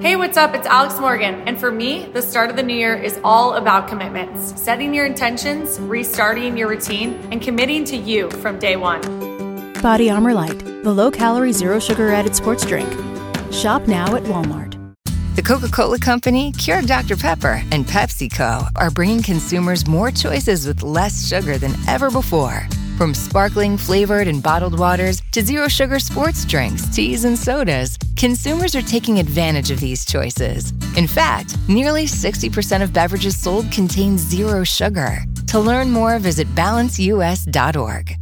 Hey, what's up? It's Alex Morgan. And for me, the start of the new year is all about commitments setting your intentions, restarting your routine, and committing to you from day one. Body Armor Light, the low calorie, zero sugar added sports drink. Shop now at Walmart. The Coca Cola Company, Keurig Dr. Pepper, and PepsiCo are bringing consumers more choices with less sugar than ever before. From sparkling, flavored, and bottled waters to zero sugar sports drinks, teas, and sodas, consumers are taking advantage of these choices. In fact, nearly 60% of beverages sold contain zero sugar. To learn more, visit balanceus.org.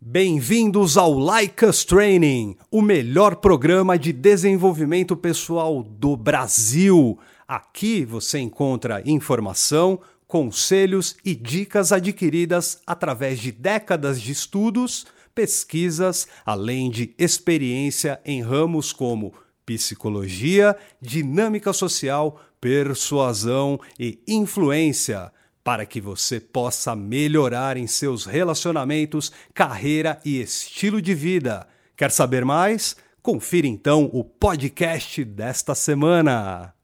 Bem-vindos ao Us Training, o melhor programa de desenvolvimento pessoal do Brasil. Aqui você encontra informação, conselhos e dicas adquiridas através de décadas de estudos, pesquisas, além de experiência em ramos como psicologia, dinâmica social, persuasão e influência, para que você possa melhorar em seus relacionamentos, carreira e estilo de vida. Quer saber mais? Confira então o podcast desta semana.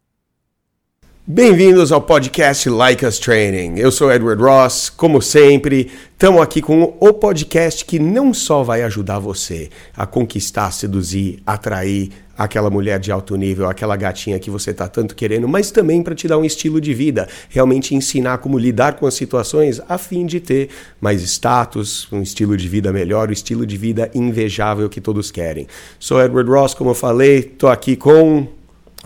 Bem-vindos ao podcast Like Us Training. Eu sou Edward Ross, como sempre, estamos aqui com o podcast que não só vai ajudar você a conquistar, seduzir, atrair aquela mulher de alto nível, aquela gatinha que você está tanto querendo, mas também para te dar um estilo de vida, realmente ensinar como lidar com as situações a fim de ter mais status, um estilo de vida melhor, o um estilo de vida invejável que todos querem. Sou Edward Ross, como eu falei, estou aqui com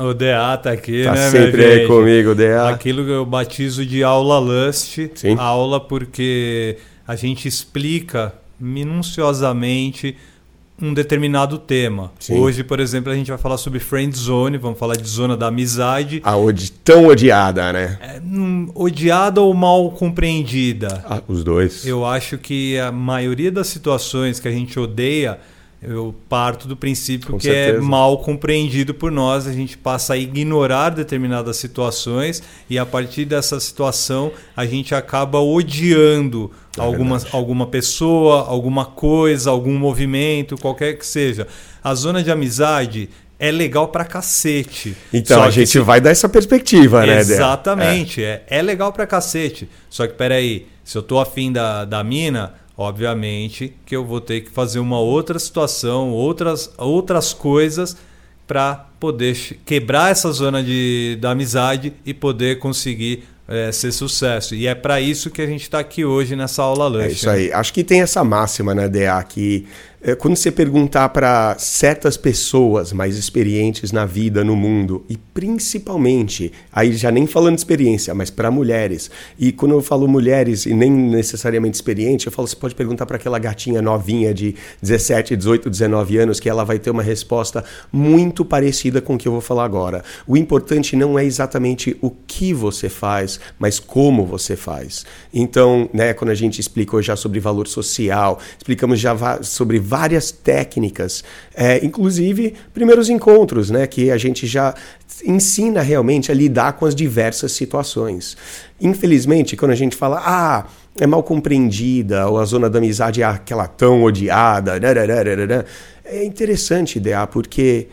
o DA tá aqui, tá né, sempre aí comigo, DA. Aquilo que eu batizo de aula Lust. Sim. Aula porque a gente explica minuciosamente um determinado tema. Sim. Hoje, por exemplo, a gente vai falar sobre friend zone, vamos falar de zona da amizade. A odi tão odiada, né? É, hum, odiada ou mal compreendida? Ah, os dois. Eu acho que a maioria das situações que a gente odeia eu parto do princípio Com que é certeza. mal compreendido por nós, a gente passa a ignorar determinadas situações e a partir dessa situação a gente acaba odiando É alguma, verdade. alguma pessoa, alguma coisa, algum movimento, qualquer que seja. A zona de amizade é legal pra cacete. Então a gente se- vai dar essa perspectiva, né? Exatamente, é. é legal pra cacete. Só que peraí, se eu tô afim da, da mina, obviamente que eu vou ter que fazer uma outra situação, outras, outras coisas para poder quebrar essa zona de, da amizade e poder conseguir eh, ser sucesso. E é para isso que a gente está aqui hoje nessa aula Lush. É isso aí. Acho que tem essa máxima, né, DA, que é, quando você perguntar para certas pessoas mais experientes na vida, no mundo, e principalmente, aí já nem falando de experiência, mas para mulheres. E quando eu falo mulheres e nem necessariamente experiente, eu falo, você pode perguntar para aquela gatinha novinha de 17, 18, 19 anos, que ela vai ter uma resposta muito parecida com o que eu vou falar agora. O importante não é exatamente o que você faz, mas como você faz. Então, né, quando a gente explicou já sobre valor social, explicamos já sobre várias técnicas, é, inclusive primeiros encontros, né, que a gente já ensina realmente a lidar com as diversas situações. Infelizmente, quando a gente fala, ah, é mal compreendida, ou a zona da amizade é aquela tão odiada, nararararará", é interessante, idear, porque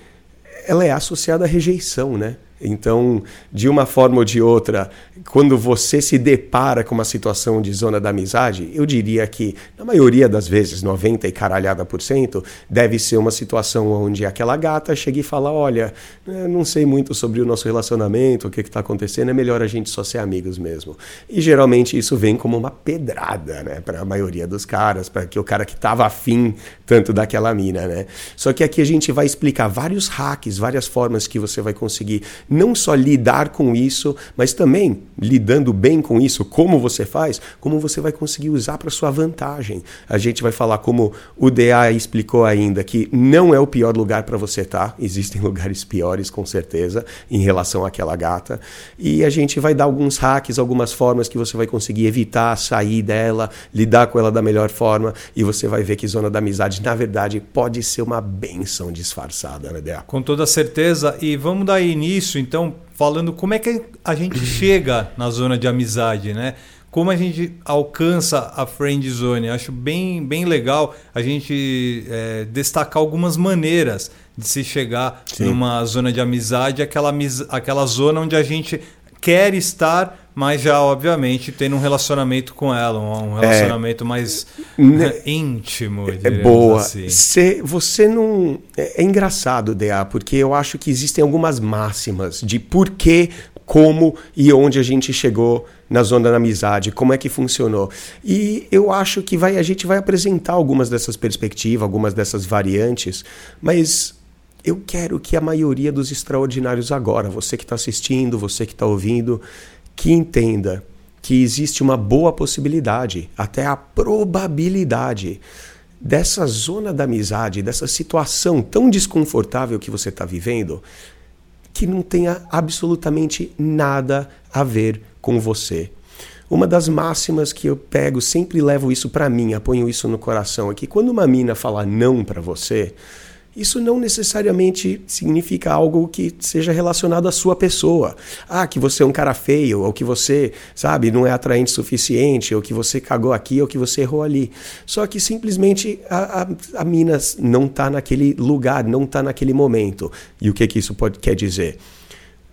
ela é associada à rejeição, né? Então, de uma forma ou de outra, quando você se depara com uma situação de zona da amizade, eu diria que, na maioria das vezes, 90 e caralhada por cento, deve ser uma situação onde aquela gata chega e fala: Olha, eu não sei muito sobre o nosso relacionamento, o que está acontecendo, é melhor a gente só ser amigos mesmo. E geralmente isso vem como uma pedrada, né, para a maioria dos caras, para que o cara que estava afim tanto daquela mina, né? Só que aqui a gente vai explicar vários hacks, várias formas que você vai conseguir não só lidar com isso, mas também lidando bem com isso, como você faz, como você vai conseguir usar para sua vantagem. A gente vai falar como o DA explicou ainda que não é o pior lugar para você estar, existem lugares piores com certeza em relação àquela gata, e a gente vai dar alguns hacks, algumas formas que você vai conseguir evitar sair dela, lidar com ela da melhor forma, e você vai ver que zona da amizade, na verdade, pode ser uma benção disfarçada, né, DA? Com toda certeza. E vamos dar início, então, falando como é que a gente chega na zona de amizade, né? Como a gente alcança a friend zone. Acho bem, bem legal a gente é, destacar algumas maneiras de se chegar Sim. numa zona de amizade, aquela, aquela zona onde a gente quer estar, mas já, obviamente, tendo um relacionamento com ela, um relacionamento é, mais né, íntimo. É boa. Assim. Cê, você não. É, é engraçado, DA, porque eu acho que existem algumas máximas de por que, como e onde a gente chegou na zona da amizade, como é que funcionou. E eu acho que vai, a gente vai apresentar algumas dessas perspectivas, algumas dessas variantes, mas eu quero que a maioria dos extraordinários agora, você que está assistindo, você que está ouvindo, que entenda que existe uma boa possibilidade, até a probabilidade dessa zona da amizade, dessa situação tão desconfortável que você está vivendo, que não tenha absolutamente nada a ver com você. Uma das máximas que eu pego, sempre levo isso para mim, aponho isso no coração, é que quando uma mina fala não para você, isso não necessariamente significa algo que seja relacionado à sua pessoa. Ah, que você é um cara feio, ou que você, sabe, não é atraente suficiente, ou que você cagou aqui, ou que você errou ali. Só que simplesmente a, a, a não está naquele lugar, não está naquele momento. E o que, que isso pode, quer dizer?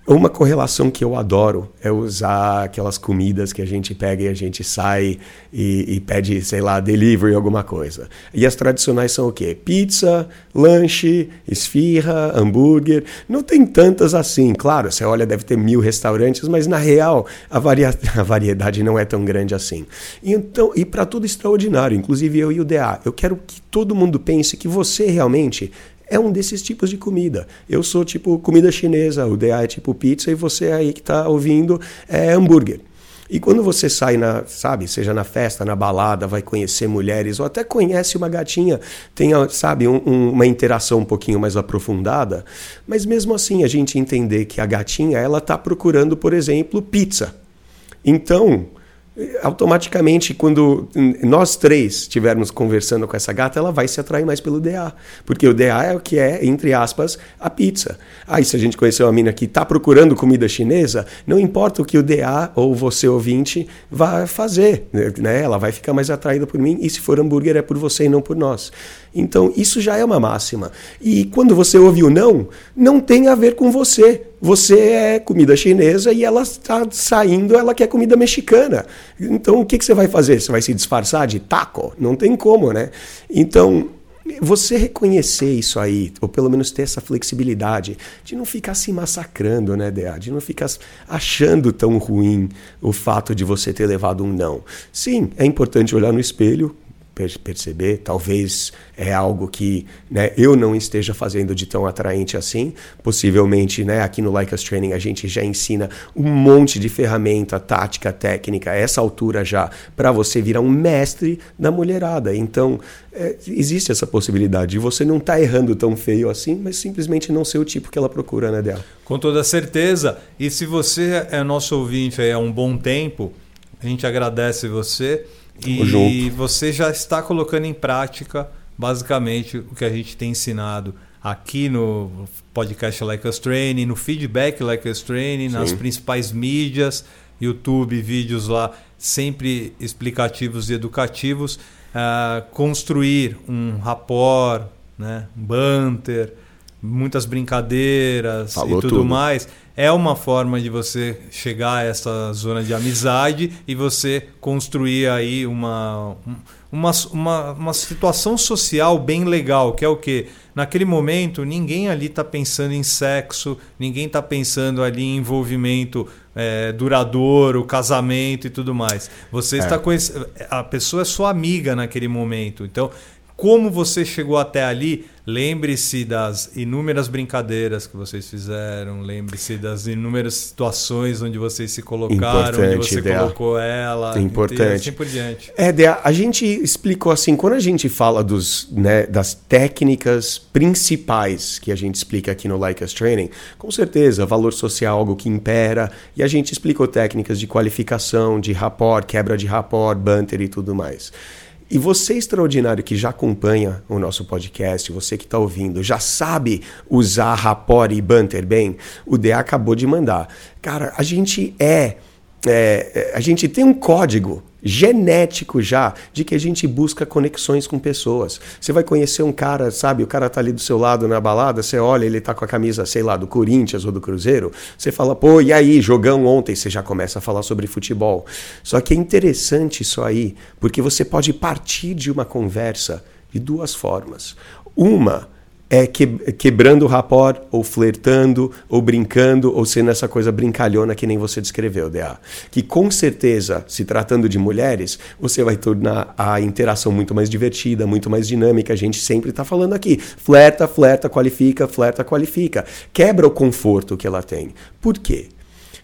Uma correlação que eu adoro é usar aquelas comidas que a gente pega e a gente sai e, e, pede, sei lá, delivery, alguma coisa. E as tradicionais são o quê? Pizza, lanche, esfirra, hambúrguer. Não tem tantas assim. Claro, você olha, deve ter mil restaurantes, mas na real a, varia a variedade não é tão grande assim. E, então, e para tudo extraordinário, inclusive eu e o DA, eu quero que todo mundo pense que você realmente é um desses tipos de comida. Eu sou tipo comida chinesa, o DA é tipo pizza e você aí que está ouvindo é hambúrguer. E quando você sai na, sabe, seja na festa, na balada, vai conhecer mulheres ou até conhece uma gatinha, tem, sabe, um, um, uma interação um pouquinho mais aprofundada, mas mesmo assim a gente entender que a gatinha, ela está procurando, por exemplo, pizza. Então, automaticamente, quando nós três estivermos conversando com essa gata, ela vai se atrair mais pelo DA. Porque o DA é o que é, entre aspas, a pizza. Aí, ah, se a gente conhecer uma mina que está procurando comida chinesa, não importa o que o DA ou você ouvinte vai fazer, né? Ela vai ficar mais atraída por mim. E se for hambúrguer, é por você e não por nós. Então, isso já é uma máxima. E quando você ouve o não, não tem a ver com você. Você é comida chinesa e ela está saindo, ela quer comida mexicana. Então, o que, que você vai fazer? Você vai se disfarçar de taco? Não tem como, né? Então, você reconhecer isso aí, ou pelo menos ter essa flexibilidade de não ficar se massacrando, né, Dea? De não ficar achando tão ruim o fato de você ter levado um não. Sim, é importante olhar no espelho, perceber. Talvez é algo que né, eu não esteja fazendo de tão atraente assim. Possivelmente, né, aqui no Like Us Training a gente já ensina um monte de ferramenta, tática, técnica, essa altura já, para você virar um mestre da mulherada. Então, é, existe essa possibilidade de você não estar tá errando tão feio assim, mas simplesmente não ser o tipo que ela procura, né, dela. Com toda certeza. E se você é nosso ouvinte há um bom tempo, a gente agradece você. E você já está colocando em prática basicamente o que a gente tem ensinado aqui no podcast Like Us Training, no feedback Like Us Training, Sim. nas principais mídias, YouTube, vídeos lá sempre explicativos e educativos, uh, construir um rapport, né, um banter, muitas brincadeiras Falou e tudo, tudo, mais. É uma forma de você chegar a essa zona de amizade e você construir aí uma, uma, uma, uma situação social bem legal, que é o que? Naquele momento, ninguém ali está pensando em sexo, ninguém está pensando ali em envolvimento é, duradouro, casamento e tudo mais. Você é. está conhecendo. A pessoa é sua amiga naquele momento. Então, como você chegou até ali, lembre-se das inúmeras brincadeiras que vocês fizeram, lembre-se das inúmeras situações onde vocês se colocaram, Importante, onde você Dea. colocou ela, Importante. e assim por diante. É, Dea, a gente explicou assim, quando a gente fala dos, né, das técnicas principais que a gente explica aqui no Like Us Training, com certeza, valor social é algo que impera, e a gente explicou técnicas de qualificação, de rapport, quebra de rapport, banter e tudo mais. E você, extraordinário, que já acompanha o nosso podcast, você que está ouvindo, já sabe usar rapport e banter bem, o DA acabou de mandar. Cara, a gente é, é, a gente tem um código genético já de que a gente busca conexões com pessoas. Você vai conhecer um cara, sabe, o cara tá ali do seu lado na balada, você olha, ele tá com a camisa, sei lá, do Corinthians ou do Cruzeiro, você fala, pô, e aí, jogão ontem, você já começa a falar sobre futebol. Só que é interessante isso aí, porque você pode partir de uma conversa de duas formas. Uma é que, quebrando o rapport, ou flertando, ou brincando, ou sendo essa coisa brincalhona que nem você descreveu, DA. Que com certeza, se tratando de mulheres, você vai tornar a interação muito mais divertida, muito mais dinâmica. A gente sempre está falando aqui. Flerta, flerta, qualifica, flerta, qualifica. Quebra o conforto que ela tem. Por quê?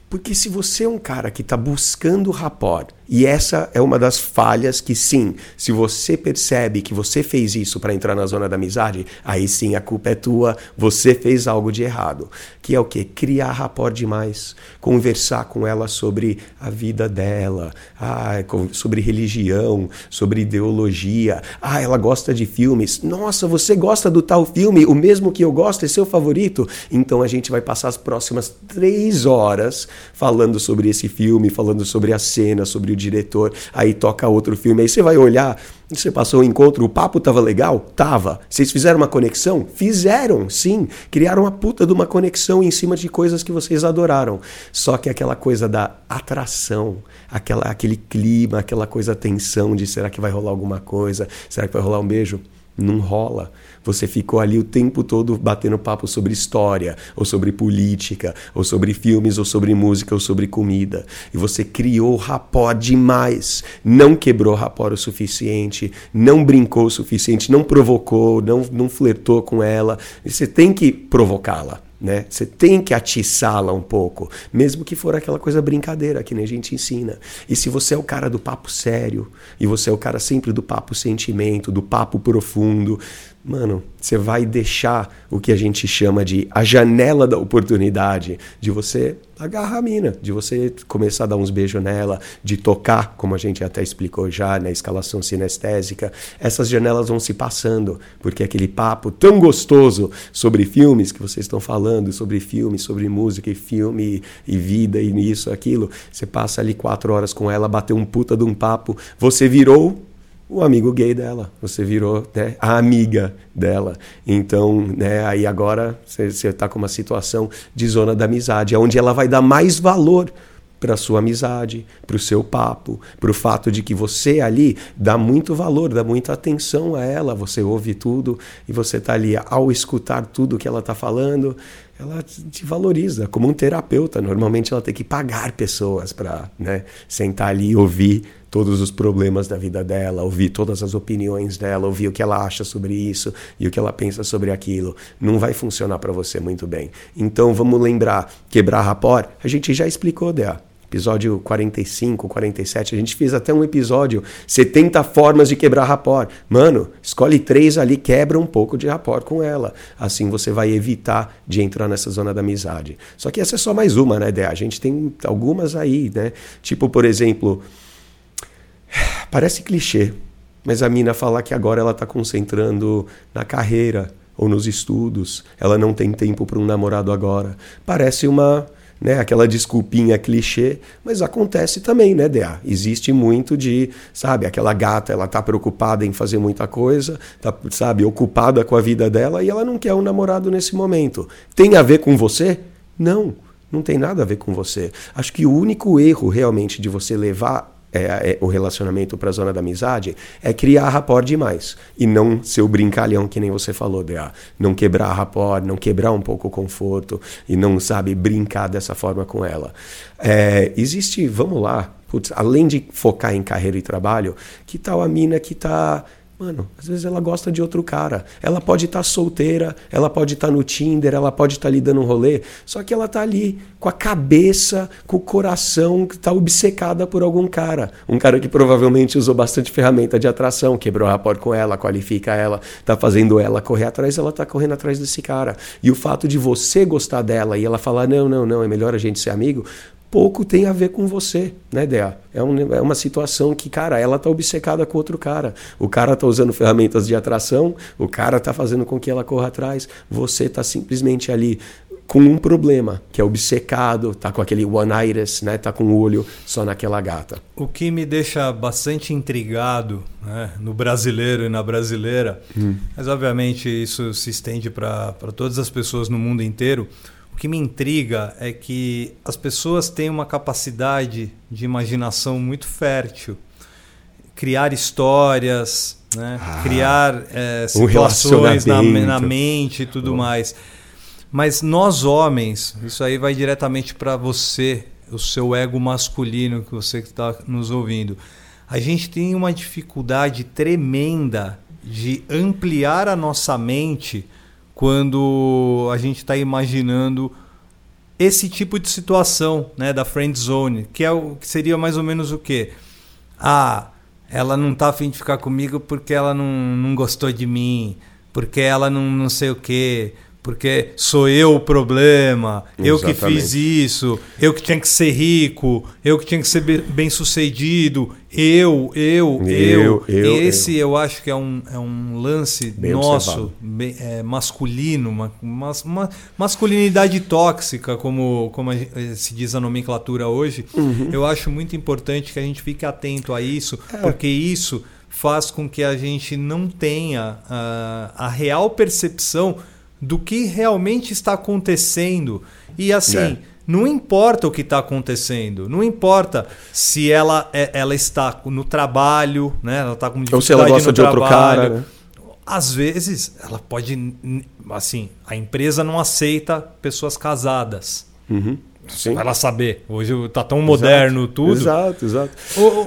Porque se você é um cara que está buscando rapport, e essa é uma das falhas que, sim, se você percebe que você fez isso para entrar na zona da amizade, aí sim a culpa é tua, você fez algo de errado. Que é o quê? Criar rapport demais, conversar com ela sobre a vida dela, ah, sobre religião, sobre ideologia. Ah, ela gosta de filmes. Nossa, você gosta do tal filme, o mesmo que eu gosto, é seu favorito? Então a gente vai passar as próximas três horas falando sobre esse filme, falando sobre a cena, sobre o diretor, aí toca outro filme, aí você vai olhar, você passou o encontro, o papo tava legal? Tava. Vocês fizeram uma conexão? Fizeram, sim. Criaram uma puta de uma conexão em cima de coisas que vocês adoraram. Só que aquela coisa da atração, aquela, aquele clima, aquela coisa tensão de será que vai rolar alguma coisa? Será que vai rolar um beijo? Não rola. Você ficou ali o tempo todo batendo papo sobre história, ou sobre política, ou sobre filmes, ou sobre música, ou sobre comida. E você criou rapó demais. Não quebrou rapó o suficiente, não brincou o suficiente, não provocou, não, não flertou com ela. E você tem que provocá-la. Né? Você tem que atiçá-la um pouco, mesmo que for aquela coisa brincadeira que nem a gente ensina. E se você é o cara do papo sério, e você é o cara sempre do papo sentimento, do papo profundo, mano, você vai deixar o que a gente chama de a janela da oportunidade de você agarrar a mina, de você começar a dar uns beijos nela, de tocar, como a gente até explicou já na escalação sinestésica. Essas janelas vão se passando, porque aquele papo tão gostoso sobre filmes que vocês estão falando, sobre filmes, sobre música e filme e vida e nisso, aquilo, você passa ali quatro horas com ela, bateu um puta de um papo, você virou o amigo gay dela, você virou né, a amiga dela. Então, né, aí agora você está com uma situação de zona da amizade, onde ela vai dar mais valor para sua amizade, para o seu papo, para o fato de que você ali dá muito valor, dá muita atenção a ela, você ouve tudo e você está ali ao escutar tudo que ela está falando, ela te valoriza como um terapeuta. Normalmente ela tem que pagar pessoas para né, sentar ali e ouvir todos os problemas da vida dela, ouvir todas as opiniões dela, ouvir o que ela acha sobre isso e o que ela pensa sobre aquilo. Não vai funcionar para você muito bem. Então vamos lembrar, quebrar rapport, a gente já explicou, Dea episódio 45, 47, a gente fez até um episódio 70 formas de quebrar rapport. Mano, escolhe três ali, quebra um pouco de rapport com ela. Assim você vai evitar de entrar nessa zona da amizade. Só que essa é só mais uma, né, Dé? A gente tem algumas aí, né? Tipo, por exemplo, parece clichê, mas a mina falar que agora ela tá concentrando na carreira ou nos estudos, ela não tem tempo para um namorado agora. Parece uma né? Aquela desculpinha clichê, mas acontece também, né, DA? Existe muito de, sabe, aquela gata, ela tá preocupada em fazer muita coisa, tá, sabe, ocupada com a vida dela e ela não quer um namorado nesse momento. Tem a ver com você? Não, não tem nada a ver com você. Acho que o único erro realmente de você levar é, é, o relacionamento para a zona da amizade é criar rapport demais e não ser o brincalhão que nem você falou, DA. Não quebrar rapport, não quebrar um pouco o conforto e não, sabe, brincar dessa forma com ela. É, existe, vamos lá, putz, além de focar em carreira e trabalho, que tal a mina que está Mano, às vezes ela gosta de outro cara. Ela pode estar tá solteira, ela pode estar tá no Tinder, ela pode estar tá ali dando um rolê, só que ela tá ali com a cabeça, com o coração que tá obcecada por algum cara. Um cara que provavelmente usou bastante ferramenta de atração, quebrou a rapport com ela, qualifica ela, tá fazendo ela correr atrás, ela tá correndo atrás desse cara. E o fato de você gostar dela e ela falar: não, não, não, é melhor a gente ser amigo, pouco tem a ver com você, né, Dea? É, um, é uma situação que, cara, ela tá obcecada com outro cara. O cara tá usando ferramentas de atração, o cara tá fazendo com que ela corra atrás, você tá simplesmente ali com um problema, que é obcecado, tá com aquele one iris, né? Tá com o olho só naquela gata. O que me deixa bastante intrigado né, no brasileiro e na brasileira, hum. mas obviamente isso se estende para todas as pessoas no mundo inteiro. O que me intriga é que as pessoas têm uma capacidade de imaginação muito fértil. Criar histórias, né? ah, criar é, situações na, na, mente e tudo mais. Mas nós homens, isso aí vai diretamente para você, o seu ego masculino que você está nos ouvindo. A gente tem uma dificuldade tremenda de ampliar a nossa mente quando a gente está imaginando esse tipo de situação, né, da friend zone, que é o que seria mais ou menos o quê? Ah, ela não tá afim de ficar comigo porque ela não, não gostou de mim, porque ela não, não sei o quê, porque sou eu o problema, Exatamente. eu que fiz isso, eu que tinha que ser rico, eu que tinha que ser bem sucedido, eu, eu, eu. eu Esse eu. eu. acho que é um, é um lance bem nosso, bem, é, masculino, uma, uma, uma, masculinidade tóxica, como, como se diz a nomenclatura hoje. Uhum. Eu acho muito importante que a gente fique atento a isso, é. porque isso faz com que a gente não tenha uh, a real percepção do que realmente está acontecendo. E assim, é. não importa o que está acontecendo, não importa se ela, é, ela está no trabalho, né? ela está com Ou se ela gosta de trabalho. outro cara. Né? Às vezes, ela pode. Assim, a empresa não aceita pessoas casadas. Uhum. Sim. Vai lá saber. Hoje está tão moderno exato, tudo. Exato, exato.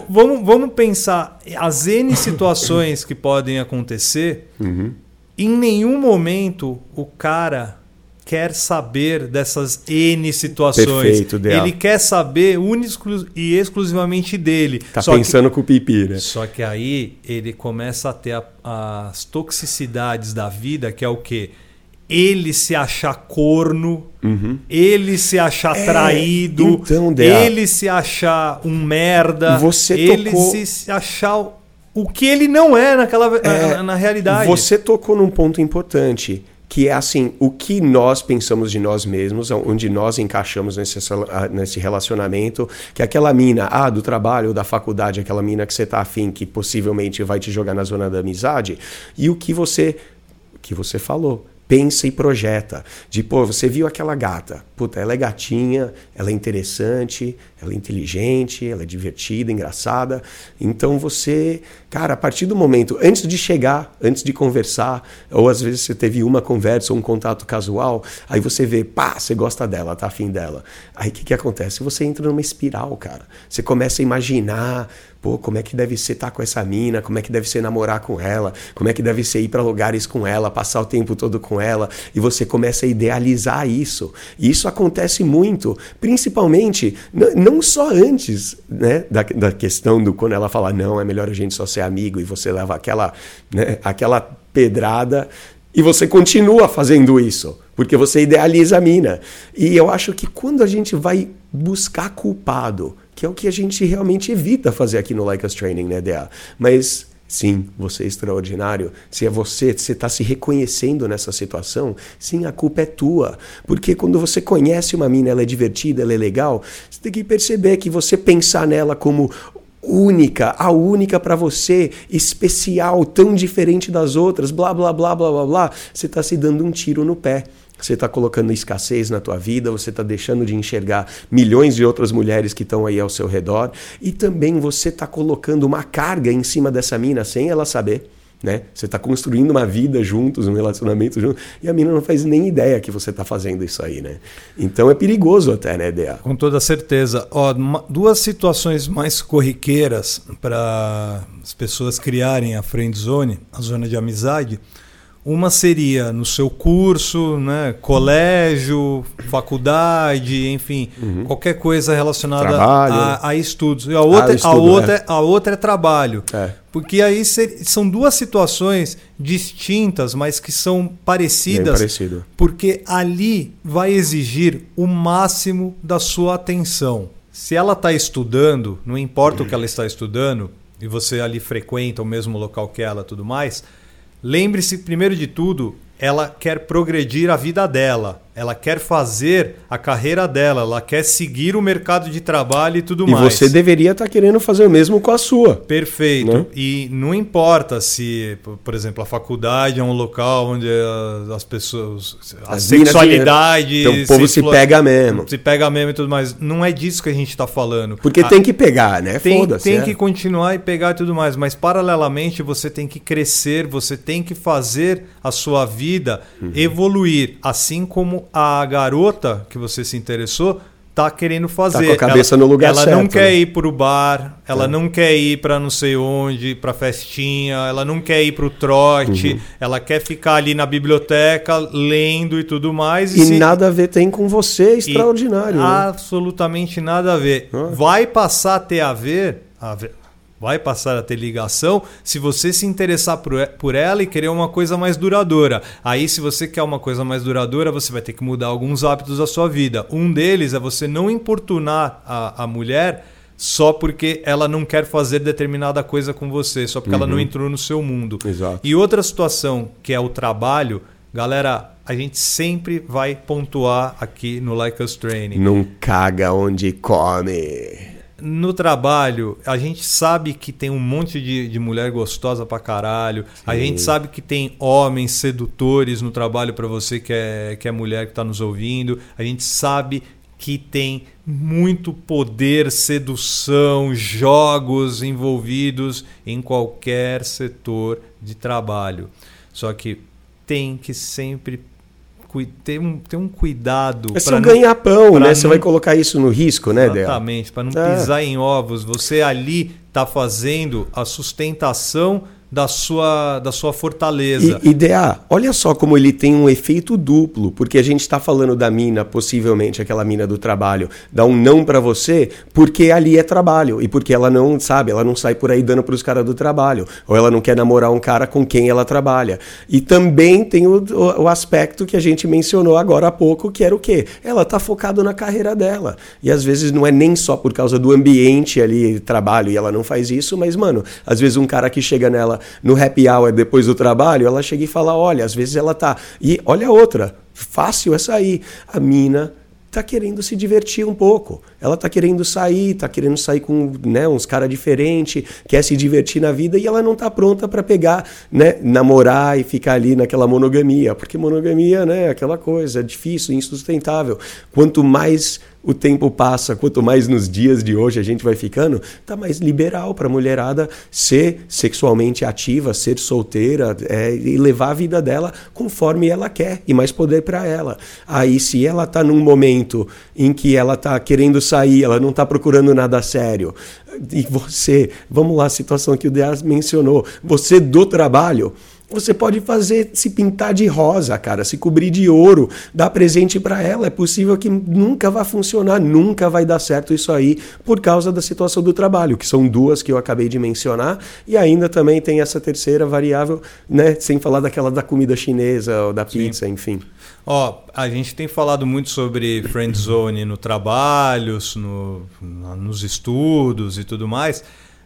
vamos, vamos pensar as N situações que podem acontecer uhum. Em nenhum momento o cara quer saber dessas N situações. Perfeito, Ele quer saber único e exclusivamente dele. Tá Só pensando que, com o pipi, né? Só que aí ele começa a ter a, as toxicidades da vida, que é o quê? Ele se achar corno, uhum. ele se achar é, traído, então, ele se achar um merda, Você ele tocou... se achar o que ele não é naquela é, na, na, realidade. Você tocou num ponto importante, que é assim, o que nós pensamos de nós mesmos, onde nós encaixamos nesse, nesse relacionamento, que aquela mina, ah, do trabalho, da faculdade, aquela mina que você tá afim, que possivelmente vai te jogar na zona da amizade, e o que você, que você falou pensa e projeta. De, pô, você viu aquela gata. Puta, ela é gatinha, ela é interessante, ela é inteligente, ela é divertida, engraçada. Então você, cara, a partir do momento, antes de chegar, antes de conversar, ou às vezes você teve uma conversa ou um contato casual, aí você vê, pá, você gosta dela, tá afim dela. Aí o que, que acontece? Você entra numa espiral, cara. Você começa a imaginar pô, como é que deve ser estar tá com essa mina, como é que deve ser namorar com ela, como é que deve ser ir para lugares com ela, passar o tempo todo com ela, e você começa a idealizar isso. E isso acontece muito, principalmente não só antes, né, da, da questão do quando ela fala não, é melhor a gente só ser amigo e você leva aquela, né, aquela pedrada e você continua fazendo isso, porque você idealiza a mina. E eu acho que quando a gente vai buscar culpado, que é o que a gente realmente evita fazer aqui no Like Us Training, né, DA? Mas sim, você é extraordinário. Se é você, você está se reconhecendo nessa situação, sim, a culpa é tua. Porque quando você conhece uma mina, ela é divertida, ela é legal, você tem que perceber que você pensar nela como única, a única para você, especial, tão diferente das outras, blá blá blá blá blá blá, você está se dando um tiro no pé. Você está colocando escassez na tua vida, você está deixando de enxergar milhões de outras mulheres que estão aí ao seu redor e também você está colocando uma carga em cima dessa mina sem ela saber. Né? Você está construindo uma vida juntos, um relacionamento juntos, e a mina não faz nem ideia que você está fazendo isso aí, né? Então é perigoso até, né, Dea? Com toda certeza. Ó, duas situações mais corriqueiras para as pessoas criarem a friend zone, a zona de amizade. Uma seria no seu curso, né, colégio, faculdade, enfim, uhum. qualquer coisa relacionada a, a, estudos. E a outra, ah, estudo, a, outra, é. a outra é trabalho. É. Porque aí são duas situações distintas, mas que são parecidas. parecido. Porque ali vai exigir o máximo da sua atenção. Se ela está estudando, não importa uhum. o que ela está estudando, e você ali frequenta o mesmo local que ela tudo mais Lembre-se, primeiro de tudo, ela quer progredir a vida dela. Ela quer fazer a carreira dela, ela quer seguir o mercado de trabalho e tudo e mais. E você deveria estar tá querendo fazer o mesmo com a sua. Perfeito. Né? E não importa se, por exemplo, a faculdade é um local onde as pessoas. A as sexualidade. Então, o povo se, se pega mesmo. Se pega mesmo e tudo mais. Não é disso que a gente está falando. Porque a, tem que pegar, né? Tem, tem é. que continuar e pegar e tudo mais. Mas, paralelamente, você tem que crescer, você tem que fazer a sua vida uhum. evoluir. Assim como a garota que você se interessou tá querendo fazer. Tá com a cabeça ela, no lugar ela certo. Ela não quer né? ir pro bar, ela é. não quer ir para não sei onde, para festinha, ela não quer ir pro trote, uhum. ela quer ficar ali na biblioteca lendo e tudo mais. E, e se... nada a ver tem com você, extraordinário. né? Absolutamente nada a ver. Ah. Vai passar a ter a ver, a ver vai passar a ter ligação se você se interessar por ela e querer uma coisa mais duradoura. Aí, se você quer uma coisa mais duradoura, você vai ter que mudar alguns hábitos da sua vida. Um deles é você não importunar a, a mulher só porque ela não quer fazer determinada coisa com você, só porque uhum. ela não uhum. entrou no seu mundo. Exato. E outra situação, que é o trabalho, galera, a gente sempre vai pontuar aqui no Like Us Training. Não caga onde come no trabalho, a gente sabe que tem um monte de, de mulher gostosa pra caralho. Sim. A gente sabe que tem homens sedutores no trabalho para você que é, que é mulher que tá nos ouvindo. A gente sabe que tem muito poder, sedução, jogos envolvidos em qualquer setor de trabalho. Só que tem que sempre ter um, ter um cuidado. É seu ganha-pão, né? Não... Você vai colocar isso no risco, né, Del? Exatamente, para não é. pisar em ovos. Você ali está fazendo a sustentação da sua, da sua fortaleza. E, olha só como ele tem um efeito duplo, porque a gente está falando da mina, possivelmente aquela mina do trabalho, dá um não para você, porque ali é trabalho e porque ela não sabe, ela não sai por aí dando para os caras do trabalho, ou ela não quer namorar um cara com quem ela trabalha. E também tem o, o, aspecto que a gente mencionou agora há pouco, que era o quê? Ela tá focada na carreira dela. E às vezes não é nem só por causa do ambiente ali, trabalho, e ela não faz isso, mas, mano, às vezes um cara que chega nela no happy hour depois do trabalho, ela chega e fala: olha, às vezes ela tá. E olha outra, fácil é sair. A mina tá querendo se divertir um pouco. Ela tá querendo sair, tá querendo sair com né, uns caras diferentes, quer se divertir na vida e ela não tá pronta para pegar, né, namorar e ficar ali naquela monogamia, porque monogamia, né, é aquela coisa, é difícil, insustentável. Quanto mais o tempo passa, quanto mais nos dias de hoje a gente vai ficando, tá mais liberal para a mulherada ser sexualmente ativa, ser solteira é, e levar a vida dela conforme ela quer e mais poder para ela. Aí se ela tá num momento em que ela tá querendo sair, ela não tá procurando nada sério, e você, vamos lá, a situação que o Deas mencionou, você do trabalho, você pode fazer se pintar de rosa, cara, se cobrir de ouro, dar presente para ela. É possível que nunca vai funcionar, nunca vai dar certo isso aí por causa da situação do trabalho, que são duas que eu acabei de mencionar, e ainda também tem essa terceira variável, né, sem falar daquela da comida chinesa ou da pizza, Sim. enfim. Ó, a gente tem falado muito sobre friend zone no trabalho, no, nos estudos e tudo mais.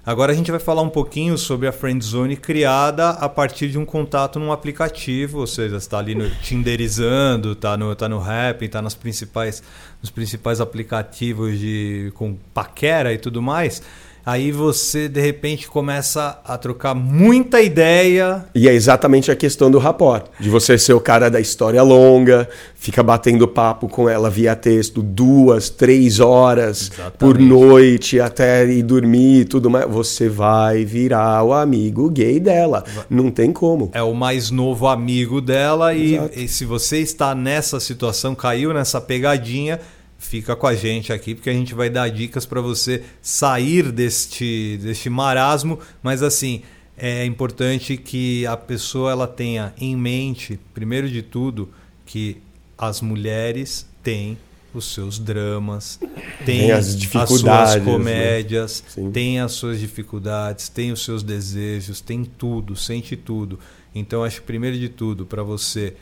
Agora a gente vai falar um pouquinho sobre a friend zone criada a partir de um contato num aplicativo, ou seja, está ali no Tinderizando, está no tá no Rap, está nos principais nos principais aplicativos de com paquera e tudo mais aí você de repente começa a trocar muita ideia. E é exatamente a questão do rapport, de você ser o cara da história longa, fica batendo papo com ela via texto duas, três horas exatamente. por noite até ir dormir e tudo mais. Você vai virar o amigo gay dela. Não tem como. É o mais novo amigo dela e, e se você está nessa situação, caiu nessa pegadinha fica com a gente aqui porque a gente vai dar dicas para você sair deste, deste marasmo, mas assim, é importante que a pessoa ela tenha em mente, primeiro de tudo, que as mulheres têm os seus dramas, têm as, as, suas né? comédias, né? têm as suas dificuldades, têm os seus desejos, tem tudo, sente tudo. Então acho que primeiro de tudo, para você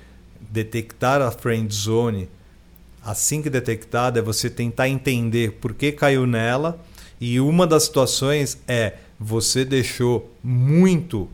detectar a friend zone, assim que detectada, é você tentar entender por que caiu nela. E uma das situações é você deixou muito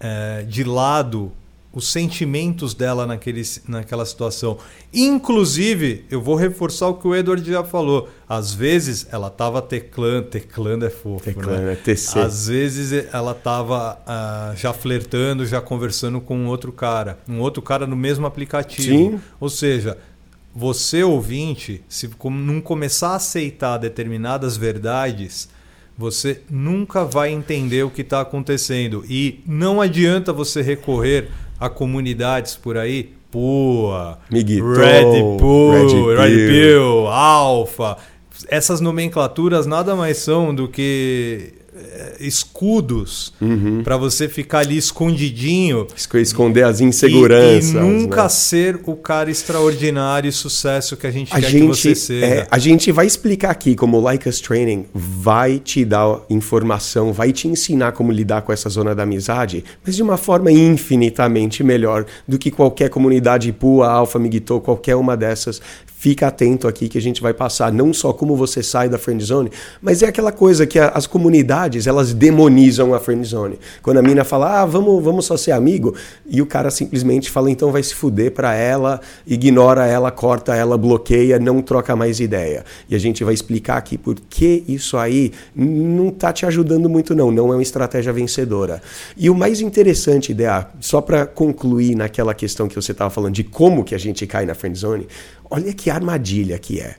é, de lado os sentimentos dela naquele, naquela situação. Inclusive, eu vou reforçar o que o Edward já falou. Às vezes ela estava teclando, teclando é fofo, teclando né? é TC. Às vezes ela estava ah, já flertando, já conversando com um outro cara, um outro cara no mesmo aplicativo. Sim. Ou seja, você ouvinte, se não começar a aceitar determinadas verdades, você nunca vai entender o que está acontecendo. E não adianta você recorrer a comunidades por aí, Pua, Red Pill, Red Pill, Alpha. Essas nomenclaturas nada mais são do que escudos uhum. para você ficar ali escondidinho. Esconder as inseguranças. E, e nunca né? ser o cara extraordinário e sucesso que a gente a quer gente, que você seja. É, a gente vai explicar aqui como o Like Us Training vai te dar informação, vai te ensinar como lidar com essa zona da amizade, mas de uma forma infinitamente melhor do que qualquer comunidade Pua, Alpha, Migito, qualquer uma dessas fica atento aqui que a gente vai passar não só como você sai da friend zone, mas é aquela coisa que as comunidades elas demonizam a friend zone. Quando a mina fala, ah, vamos, vamos só ser amigo, e o cara simplesmente fala, então vai se fuder para ela, ignora ela, corta ela, bloqueia, não troca mais ideia. E a gente vai explicar aqui por que isso aí não tá te ajudando muito não, não é uma estratégia vencedora. E o mais interessante, Dea, só para concluir naquela questão que você estava falando de como que a gente cai na friend zone, Olha que armadilha que é.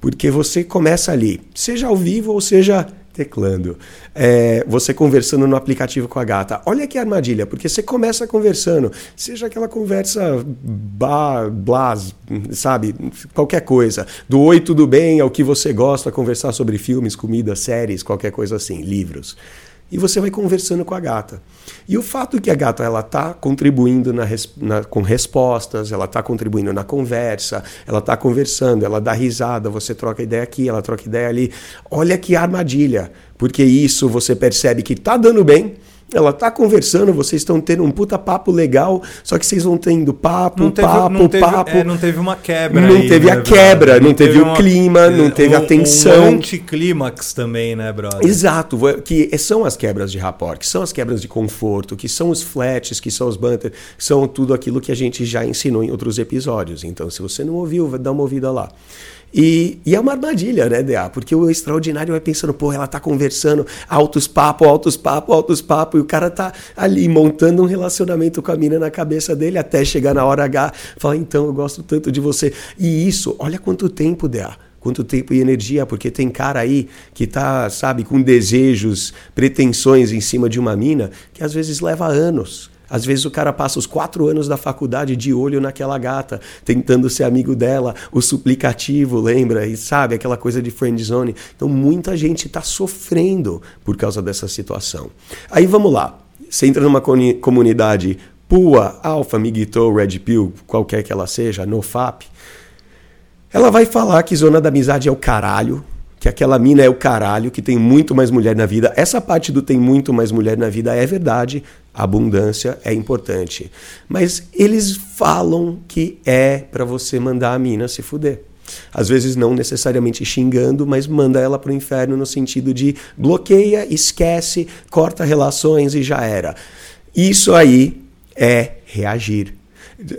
Porque você começa ali, seja ao vivo ou seja teclando, é, você conversando no aplicativo com a gata. Olha que armadilha, porque você começa conversando, seja aquela conversa blá, blas, sabe, qualquer coisa, do oi, tudo bem, ao que você gosta, conversar sobre filmes, comida, séries, qualquer coisa assim, livros e você vai conversando com a gata. E o fato que a gata ela está contribuindo na, na, com respostas, ela está contribuindo na conversa, ela está conversando, ela dá risada, você troca ideia aqui, ela troca ideia ali. Olha que armadilha, porque isso você percebe que está dando bem, ela tá conversando, vocês estão tendo um puta papo legal, só que vocês vão tendo papo, não teve, papo, não teve, papo. É, não teve uma quebra. Não aí, teve né, a quebra, não, não teve, teve uma, o clima, não teve um, a tensão. Um anticlímax também, né, brother? Exato, que são as quebras de rapport, que são as quebras de conforto, que são os flats, que são os banter, que são tudo aquilo que a gente já ensinou em outros episódios. Então, se você não ouviu, dá uma ouvida lá. E, e, é uma armadilha, né, DA? Porque o extraordinário vai pensando, pô, ela tá conversando, altos papo, altos papo, altos papo, e o cara tá ali montando um relacionamento com a mina na cabeça dele até chegar na hora H, falar, então, eu gosto tanto de você. E isso, olha quanto tempo, DA quanto tempo e energia, porque tem cara aí que tá, sabe, com desejos, pretensões em cima de uma mina que às vezes leva anos. Às vezes o cara passa os quatro anos da faculdade de olho naquela gata, tentando ser amigo dela, o suplicativo, lembra? E sabe, aquela coisa de friend zone. Então muita gente está sofrendo por causa dessa situação. Aí vamos lá. Você entra numa comunidade PUA, Alpha, Migito, Red Pill, qualquer que ela seja, NoFap, ela vai falar que zona da amizade é o caralho, que aquela mina é o caralho, que tem muito mais mulher na vida. Essa parte do tem muito mais mulher na vida é verdade, a abundância é importante. Mas eles falam que é para você mandar a mina se fuder. Às vezes não necessariamente xingando, mas manda ela para o inferno no sentido de bloqueia, esquece, corta relações e já era. Isso aí é reagir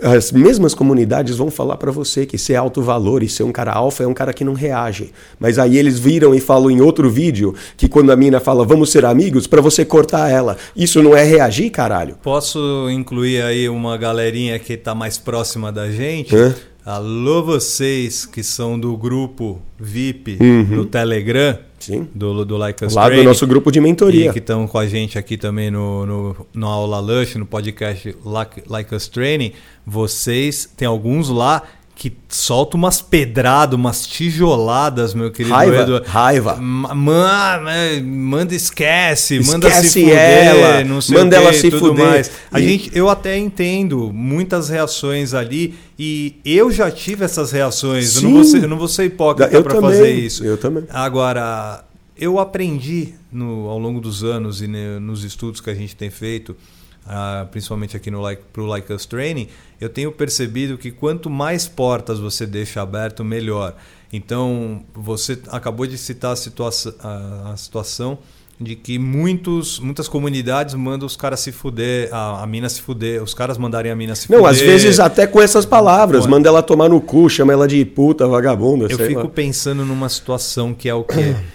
as mesmas comunidades vão falar para você que ser alto valor e ser um cara alfa é um cara que não reage. Mas aí eles viram e falam em outro vídeo que quando a mina fala vamos ser amigos, para você cortar ela. Isso não é reagir, caralho? Posso incluir aí uma galerinha que tá mais próxima da gente? Hã? Alô, vocês que são do grupo VIP uhum. no Telegram. Sim. Do, do Like Us Lá Training, do nosso grupo de mentoria. Que estão com a gente aqui também no, no, no Aula Lush, no podcast like, like Us Training. Vocês, tem alguns lá que solta umas pedradas, umas tijoladas, meu querido raiva, Eduardo. Raiva. Manda, manda esquece, esquece manda se fuder, ela, não sei manda o ela se tudo fuder. mais. A e... gente, eu até entendo muitas reações ali e eu já tive essas reações. Eu não vou ser, eu não vou ser hipócrita para fazer isso. Eu também. Agora, eu aprendi no, ao longo dos anos e nos estudos que a gente tem feito uh, principalmente aqui no like, pro Like Us Training, eu tenho percebido que quanto mais portas você deixa aberto, melhor. Então, você acabou de citar a, situa a, a situação de que muitos, muitas comunidades mandam os caras se fuder, a, a mina se fuder, os caras mandarem a mina se Não, fuder. às vezes até com essas palavras, manda ela tomar no cu, chama ela de puta, vagabunda, Eu fico lá. pensando numa situação que é o quê?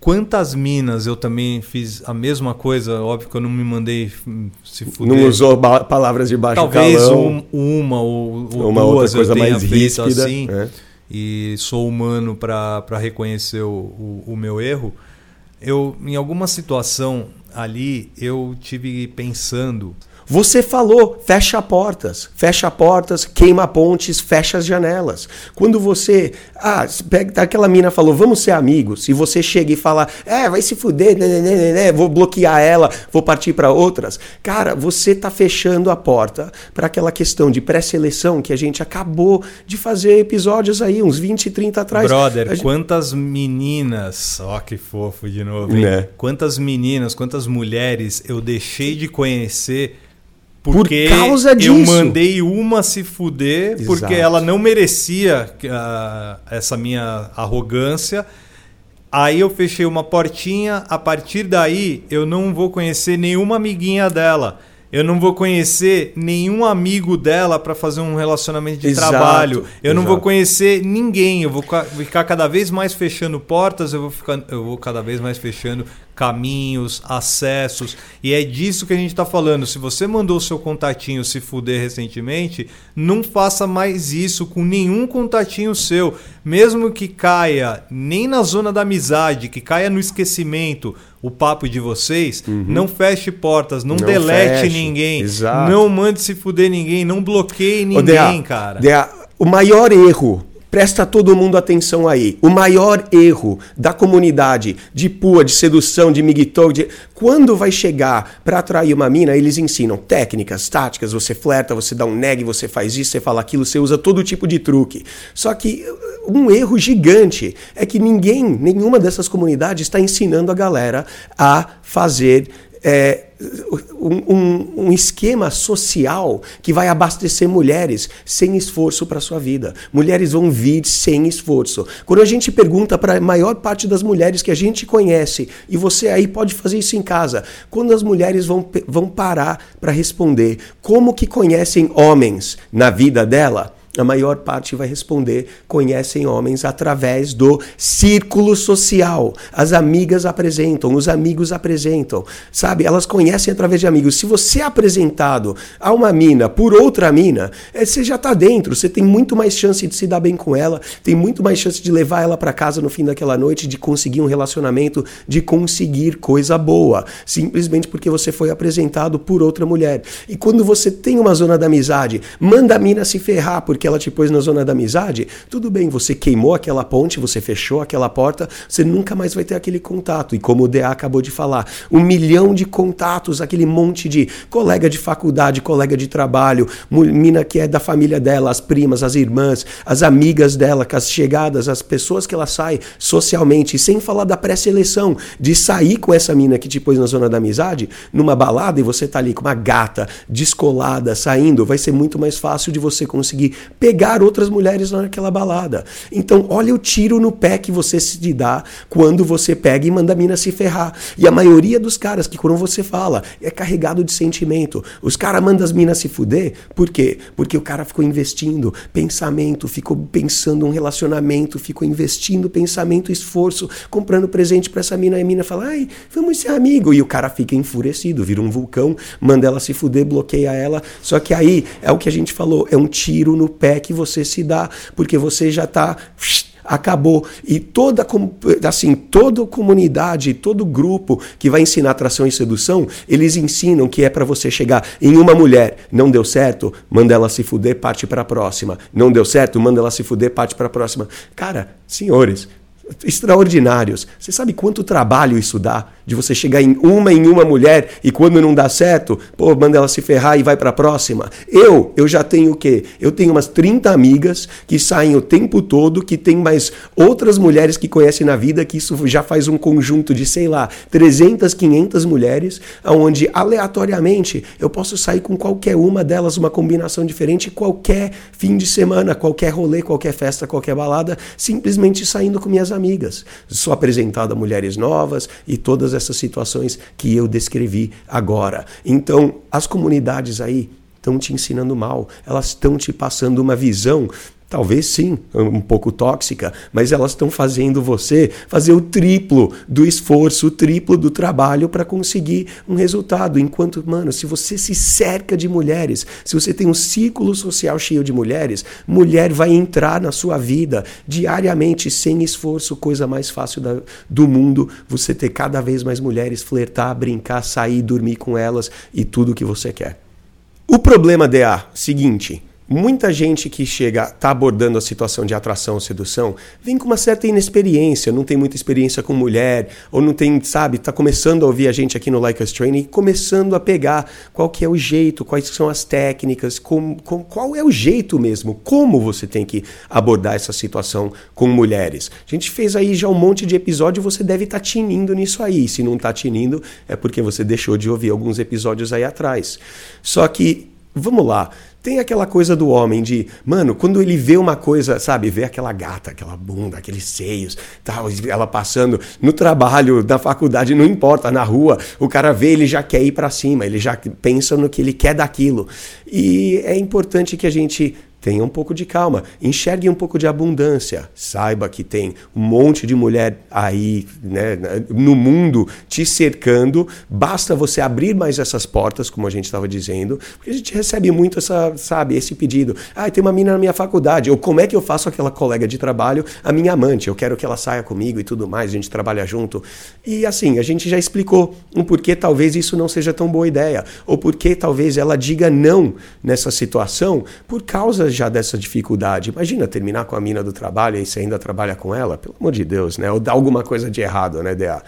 Quantas minas eu também fiz a mesma coisa? Óbvio que eu não me mandei se fuder. Não usou palavras de baixo Talvez calão. um- uma ou, ou Uma duas outra coisa eu tenha mais feito ríspida, assim. é. E sou humano para reconhecer o, o, o meu erro. Eu, em alguma situação ali, eu tive pensando Você falou, fecha portas, fecha portas, queima pontes, fecha as janelas. Quando você, ah, pega, aquela mina falou, vamos ser amigos, e você chega e fala, é, vai se fuder, né, né, né, né, vou bloquear ela, vou partir para outras. Cara, você tá fechando a porta para aquela questão de pré-seleção que a gente acabou de fazer episódios aí, uns 20, 30 atrás. Brother, gente- quantas meninas, ó que fofo de novo, hein? Né? Quantas meninas, quantas mulheres eu deixei de conhecer Por porque causa eu disso. mandei uma se fuder porque Exato. ela não merecia ah, essa minha arrogância. Aí eu fechei uma portinha, a partir daí eu não vou conhecer nenhuma amiguinha dela. Eu não vou conhecer nenhum amigo dela para fazer um relacionamento de Exato, trabalho. Eu não vou exato. conhecer ninguém. Eu vou ca- ficar cada vez mais fechando portas, eu vou, ficar, eu vou cada vez mais fechando caminhos, acessos. E é disso que a gente está falando. Se você mandou o seu contatinho se fuder recentemente, não faça mais isso com nenhum contatinho seu. Mesmo que caia nem na zona da amizade, que caia no esquecimento o papo de vocês, não feche portas, não, Uhum. Não delete feche, ninguém, exato. não mande se fuder ninguém, não bloqueie ninguém, Dea, cara. Dea, o maior erro, presta todo mundo atenção aí, o maior erro da comunidade de pua, de sedução, de miguitou, de... quando vai chegar para atrair uma mina, eles ensinam técnicas, táticas, você flerta, você dá um neg, você faz isso, você fala aquilo, você usa todo tipo de truque. Só que uh, um erro gigante é que ninguém, nenhuma dessas comunidades está ensinando a galera a fazer é, um, um- esquema social que vai abastecer mulheres sem esforço para sua vida. Mulheres vão vir sem esforço. Quando a gente pergunta para a maior parte das mulheres que a gente conhece, e você aí pode fazer isso em casa, quando as mulheres vão, vão parar para responder como que conhecem homens na vida dela, a maior parte vai responder: conhecem homens através do círculo social. As amigas apresentam, os amigos apresentam, sabe? Elas conhecem através de amigos. Se você é apresentado a uma mina por outra mina, eh, você já tá dentro, você tem muito mais chance de se dar bem com ela, tem muito mais chance de levar ela para casa no fim daquela noite, de conseguir um relacionamento, de conseguir coisa boa, simplesmente porque você foi apresentado por outra mulher. E quando você tem uma zona da amizade, manda a mina se ferrar porque ela te pôs na zona da amizade, tudo bem, você queimou aquela ponte, você fechou aquela porta, você nunca mais vai ter aquele contato. E como o DA acabou de falar, um milhão de contatos, aquele monte de colega de faculdade, colega de trabalho, mina que é da família dela, as primas, as irmãs, as amigas dela, com as chegadas, as pessoas que ela sai socialmente, sem falar da pré-seleção, de sair com essa mina que te pôs na zona da amizade, numa balada e você tá ali com uma gata descolada, saindo, vai ser muito mais fácil de você conseguir pegar outras mulheres naquela balada. Então, olha o tiro no pé que você se dá quando você pega e manda a mina se ferrar. E a maioria dos caras que quando você fala é carregado de sentimento. Os caras mandam as minas se fuder, por quê? Porque o cara ficou investindo pensamento, ficou pensando um relacionamento, ficou investindo pensamento, esforço, comprando presente pra essa mina. E a mina fala, ai, vamos ser amigo. E o cara fica enfurecido, vira um vulcão, manda ela se fuder, bloqueia ela. Só que aí é o que a gente falou, é um tiro no pé que você se dá, porque você já tá acabou. E toda assim toda comunidade todo grupo que vai ensinar atração e sedução eles ensinam que é para você chegar em uma mulher. Não deu certo? Manda ela se fuder parte para a próxima. Não deu certo? Manda ela se fuder parte para a próxima. Cara senhores extraordinários. Você sabe quanto trabalho isso dá? De você chegar em uma em uma mulher e quando não dá certo, pô, manda ela se ferrar e vai para a próxima. Eu, eu já tenho o quê? Eu tenho umas 30 amigas que saem o tempo todo, que tem mais outras mulheres que conhecem na vida, que isso já faz um conjunto de, sei lá, 300, 500 mulheres, onde aleatoriamente eu posso sair com qualquer uma delas, uma combinação diferente, qualquer fim de semana, qualquer rolê, qualquer festa, qualquer balada, simplesmente saindo com minhas amigas. Sou apresentado a mulheres novas e todas essas situações que eu descrevi agora. Então, as comunidades aí estão te ensinando mal, elas estão te passando uma visão Talvez sim, um pouco tóxica, mas elas estão fazendo você fazer o triplo do esforço, o triplo do trabalho para conseguir um resultado. Enquanto, mano, se você se cerca de mulheres, se você tem um ciclo social cheio de mulheres, mulher vai entrar na sua vida diariamente, sem esforço, coisa mais fácil da, do mundo, você ter cada vez mais mulheres, flertar, brincar, sair, dormir com elas e tudo o que você quer. O problema, DA, seguinte Muita gente que chega, está abordando a situação de atração sedução, vem com uma certa inexperiência, não tem muita experiência com mulher, ou não tem, sabe, está começando a ouvir a gente aqui no Like Us Training, começando a pegar qual que é o jeito, quais são as técnicas, com, com, qual é o jeito mesmo, como você tem que abordar essa situação com mulheres. A gente fez aí já um monte de episódio, você deve estar tá tinindo nisso aí. Se não está tinindo, é porque você deixou de ouvir alguns episódios aí atrás. Só que, vamos lá, tem aquela coisa do homem de, mano, quando ele vê uma coisa, sabe, vê aquela gata, aquela bunda, aqueles seios, tal, ela passando no trabalho, na faculdade, não importa, na rua, o cara vê, ele já quer ir para cima, ele já pensa no que ele quer daquilo. E é importante que a gente tenha um pouco de calma, enxergue um pouco de abundância, saiba que tem um monte de mulher aí né, no mundo te cercando, basta você abrir mais essas portas, como a gente estava dizendo, porque a gente recebe muito essa, sabe, esse pedido. Ah, tem uma mina na minha faculdade, ou como é que eu faço aquela colega de trabalho a minha amante, eu quero que ela saia comigo e tudo mais, a gente trabalha junto. E assim, a gente já explicou um porquê talvez isso não seja tão boa ideia, ou porquê talvez ela diga não nessa situação por causa já dessa dificuldade. Imagina terminar com a mina do trabalho e você ainda trabalha com ela, pelo amor de Deus, né? Ou dar alguma coisa de errado, né, DA?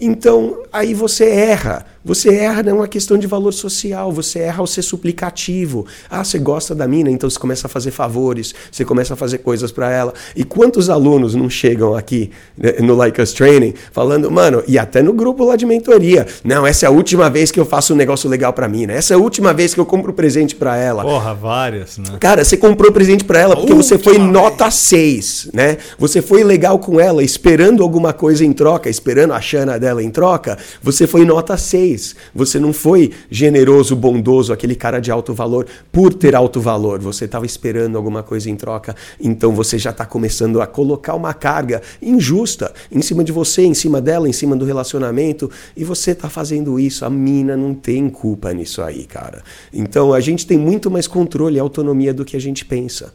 Então, aí você erra. Você erra não é uma questão de valor social, você erra ao ser suplicativo. Ah, você gosta da mina, então você começa a fazer favores, você começa a fazer coisas para ela. E quantos alunos não chegam aqui né, no Like Us Training falando, mano, e até no grupo lá de mentoria, não, essa é a última vez que eu faço um negócio legal para mina, essa é a última vez que eu compro presente para ela. Porra, várias, né? Cara, você comprou presente para ela porque você foi nota 6, né? Você foi legal com ela, esperando alguma coisa em troca, esperando a chana dela em troca, você foi nota 6 fez. Você não foi generoso, bondoso, aquele cara de alto valor por ter alto valor. Você estava esperando alguma coisa em troca. Então você já está começando a colocar uma carga injusta em cima de você, em cima dela, em cima do relacionamento. E você está fazendo isso. A mina não tem culpa nisso aí, cara. Então a gente tem muito mais controle e autonomia do que a gente pensa.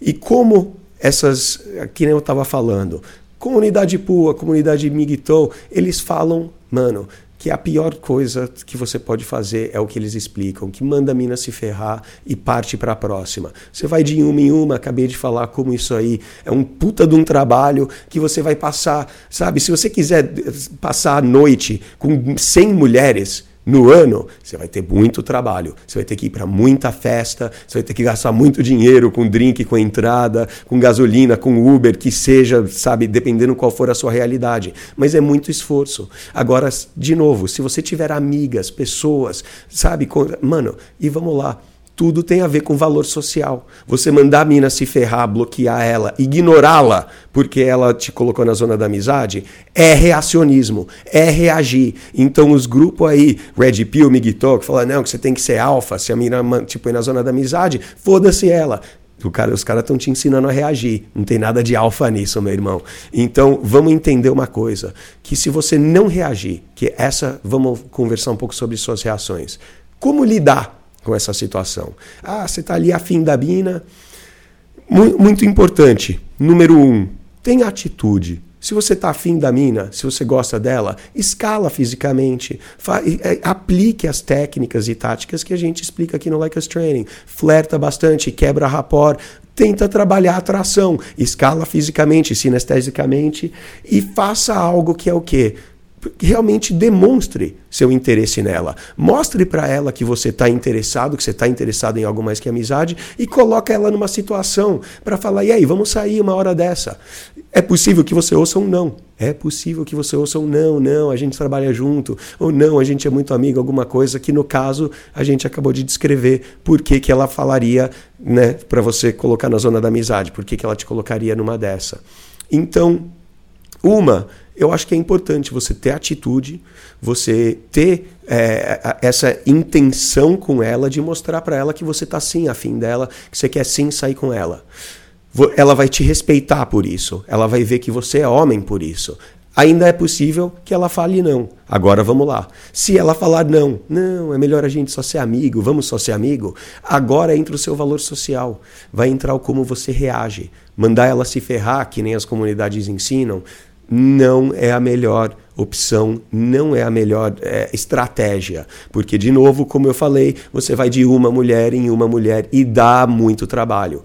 E como essas, que nem eu estava falando, comunidade Pua, comunidade Migtou, eles falam, mano, que a pior coisa que você pode fazer é o que eles explicam, que manda a mina se ferrar e parte para a próxima. Você vai de uma em uma, acabei de falar como isso aí é um puta de um trabalho que você vai passar, sabe? Se você quiser passar a noite com 100 mulheres, no ano, você vai ter muito trabalho. Você vai ter que ir para muita festa, você vai ter que gastar muito dinheiro com drink, com entrada, com gasolina, com Uber, que seja, sabe, dependendo qual for a sua realidade. Mas é muito esforço. Agora, de novo, se você tiver amigas, pessoas, sabe, mano, e vamos lá tudo tem a ver com valor social. Você mandar a mina se ferrar, bloquear ela, ignorá-la porque ela te colocou na zona da amizade, é reacionismo, é reagir. Então os grupos aí, Red Pill, Migito, que falam, não, que você tem que ser alfa, se a mina tipo, ir na zona da amizade, foda-se ela. Cara, os caras estão te ensinando a reagir. Não tem nada de alfa nisso, meu irmão. Então, vamos entender uma coisa: que se você não reagir, que essa, vamos conversar um pouco sobre suas reações. Como lidar com essa situação. Ah, você está ali afim da mina. Muito importante. Número um, tenha atitude. Se você está afim da mina, se você gosta dela, escala fisicamente, é, aplique as técnicas e táticas que a gente explica aqui no Like Us Training. Flerta bastante, quebra rapport, tenta trabalhar a atração, escala fisicamente, sinestesicamente e faça algo que é o quê? Realmente demonstre seu interesse nela. Mostre para ela que você está interessado, que você está interessado em algo mais que amizade e coloca ela numa situação para falar: e aí, vamos sair uma hora dessa? É possível que você ouça um não. É possível que você ouça um não, não, a gente trabalha junto, ou não, a gente é muito amigo, alguma coisa que no caso a gente acabou de descrever por que, que ela falaria né, para você colocar na zona da amizade, por que, que ela te colocaria numa dessa. Então, uma, eu acho que é importante você ter atitude, você ter é, essa intenção com ela de mostrar para ela que você tá sim afim dela, que você quer sim sair com ela. Ela vai te respeitar por isso, ela vai ver que você é homem por isso. Ainda é possível que ela fale não. Agora vamos lá. Se ela falar não, não, é melhor a gente só ser amigo, vamos só ser amigo. Agora entra o seu valor social. Vai entrar o como você reage. Mandar ela se ferrar, que nem as comunidades ensinam, não é a melhor opção, não é a melhor é, estratégia. Porque, de novo, como eu falei, você vai de uma mulher em uma mulher e dá muito trabalho.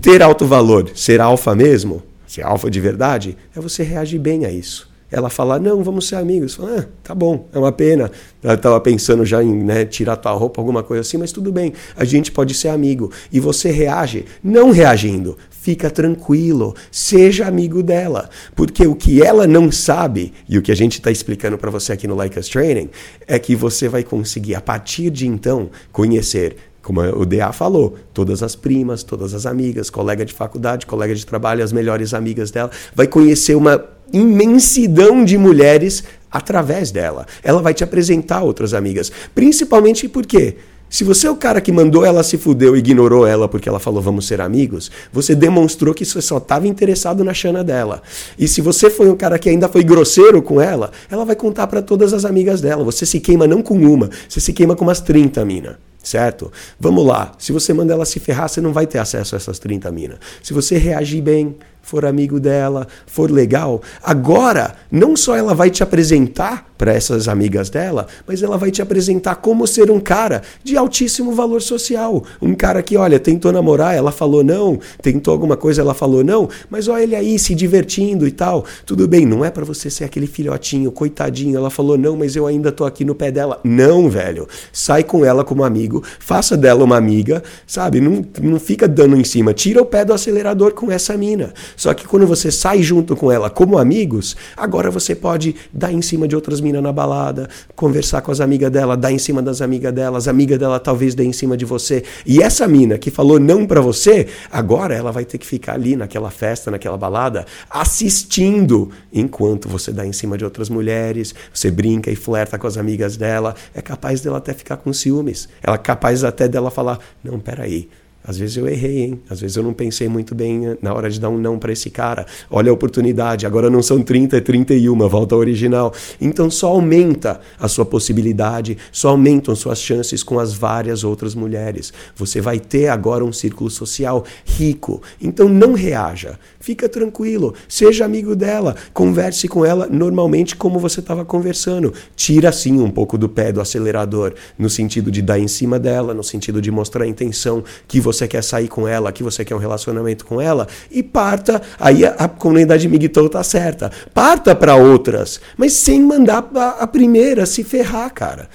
Ter alto valor, ser alfa mesmo, ser alfa de verdade, é você reagir bem a isso. Ela fala, não, vamos ser amigos. Fala, ah, tá bom, é uma pena. Ela estava pensando já em né, tirar tua roupa, alguma coisa assim, mas tudo bem, a gente pode ser amigo. E você reage, não reagindo, fica tranquilo, seja amigo dela, porque o que ela não sabe e o que a gente está explicando para você aqui no Like Us Training é que você vai conseguir a partir de então conhecer como o DA falou, todas as primas, todas as amigas, colega de faculdade, colega de trabalho, as melhores amigas dela, vai conhecer uma imensidão de mulheres através dela. Ela vai te apresentar outras amigas, principalmente porque se você é o cara que mandou ela se fudeu e ignorou ela porque ela falou vamos ser amigos, você demonstrou que você só estava interessado na chana dela. E se você foi um cara que ainda foi grosseiro com ela, ela vai contar para todas as amigas dela. Você se queima não com uma, você se queima com umas 30 mina. Certo? Vamos lá. Se você manda ela se ferrar, você não vai ter acesso a essas 30 minas. Se você reagir bem, for amigo dela, for legal, agora não só ela vai te apresentar para essas amigas dela, mas ela vai te apresentar como ser um cara de altíssimo valor social. Um cara que, olha, tentou namorar, ela falou não, tentou alguma coisa, ela falou não, mas olha ele aí se divertindo e tal. Tudo bem, não é para você ser aquele filhotinho, coitadinho. Ela falou não, mas eu ainda tô aqui no pé dela. Não, velho. Sai com ela como amigo, faça dela uma amiga, sabe? Não, não fica dando em cima. Tira o pé do acelerador com essa mina. Só que quando você sai junto com ela como amigos, agora você pode dar em cima de outras minas na balada, conversar com as amigas dela, dar em cima das amigas dela, as amigas dela talvez dê em cima de você. E essa mina que falou não para você, agora ela vai ter que ficar ali naquela festa, naquela balada, assistindo enquanto você dá em cima de outras mulheres, você brinca e flerta com as amigas dela, é capaz dela até ficar com ciúmes. Ela é capaz até dela falar: "Não, peraí, às vezes eu errei, hein? Às vezes eu não pensei muito bem na hora de dar um não para esse cara. Olha a oportunidade, agora não são 30, é 31, volta ao original. Então só aumenta a sua possibilidade, só aumentam suas chances com as várias outras mulheres. Você vai ter agora um círculo social rico. Então não reaja. Fica tranquilo, seja amigo dela, converse com ela normalmente como você estava conversando. Tira sim um pouco do pé do acelerador, no sentido de dar em cima dela, no sentido de mostrar a intenção que você quer sair com ela, que você quer um relacionamento com ela, e parta. Aí a, a comunidade Migtou tá certa. Parta para outras, mas sem mandar a, a primeira se ferrar, cara.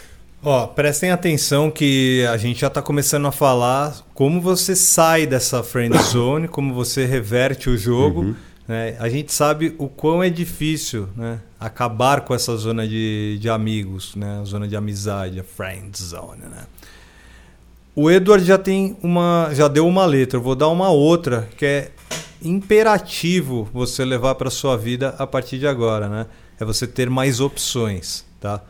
Ó, prestem atenção que a gente já está começando a falar como você sai dessa friend zone, como você reverte o jogo. Uhum. Né? A gente sabe o quão é difícil né? acabar com essa zona de, de amigos, né? a zona de amizade, a friend zone. Né? O Edward já tem uma, já deu uma letra. Eu vou dar uma outra que é imperativo você levar para sua vida a partir de agora, né? É você ter mais opções, tá?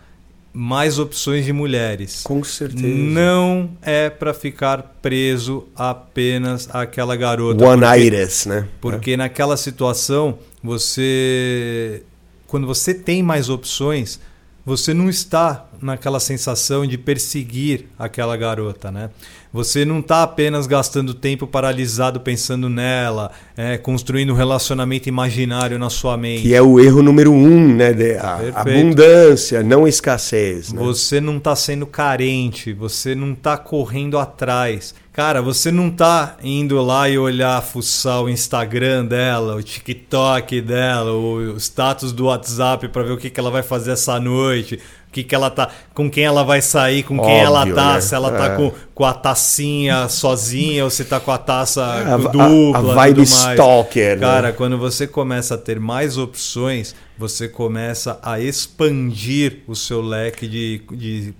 Mais opções de mulheres. Com certeza. Não é para ficar preso apenas àquela garota. One iris, né? Porque é. naquela situação, você quando você tem mais opções, você não está naquela sensação de perseguir aquela garota, né? Você não está apenas gastando tempo paralisado pensando nela, é, construindo um relacionamento imaginário na sua mente. Que é o erro número um, né? A abundância, não escassez. Né? Você não está sendo carente, você não está correndo atrás. Cara, você não tá indo lá e olhar, fuçar o Instagram dela, o TikTok dela, o status do WhatsApp para ver o que, que ela vai fazer essa noite, que, que ela tá, com quem ela vai sair, com quem ela tá, né? se ela tá é. com, com a tacinha sozinha ou se tá com a taça é, dupla. A, a vibe stalker. Né? Cara, né? quando você começa a ter mais opções, você começa a expandir o seu leque de, de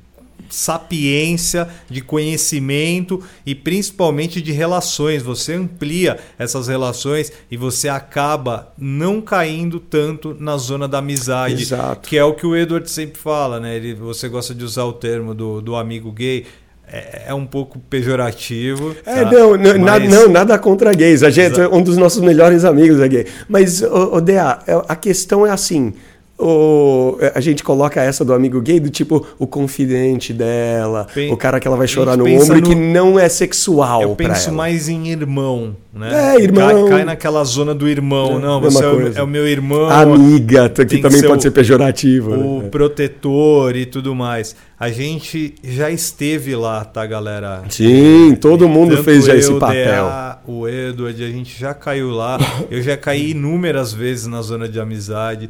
sapiência, de conhecimento e principalmente de relações. Você amplia essas relações e você acaba não caindo tanto na zona da amizade, Exato. que é o que o Edward sempre fala, né? Ele, você gosta de usar o termo do, do amigo gay. É, é um pouco pejorativo. É, tá? não, não, Mas... nada, não, nada contra gays. A gente, um dos nossos melhores amigos é gay. Mas, o, o Dea, a questão é assim o, a gente coloca essa do amigo gay do tipo o confidente dela, Pen, o cara que ela vai chorar no ombro no, e que não é sexual. Eu penso mais em irmão, né? É, irmão. Cai, cai naquela zona do irmão. É, não, você é o, é o, meu irmão. Amiga, que também pode o, ser pejorativo. O né? protetor e tudo mais. A gente já esteve lá, tá, galera? Sim, todo mundo Tanto fez já eu, esse papel. DA, o Edward, a gente já caiu lá. Eu já caí inúmeras vezes na zona de amizade.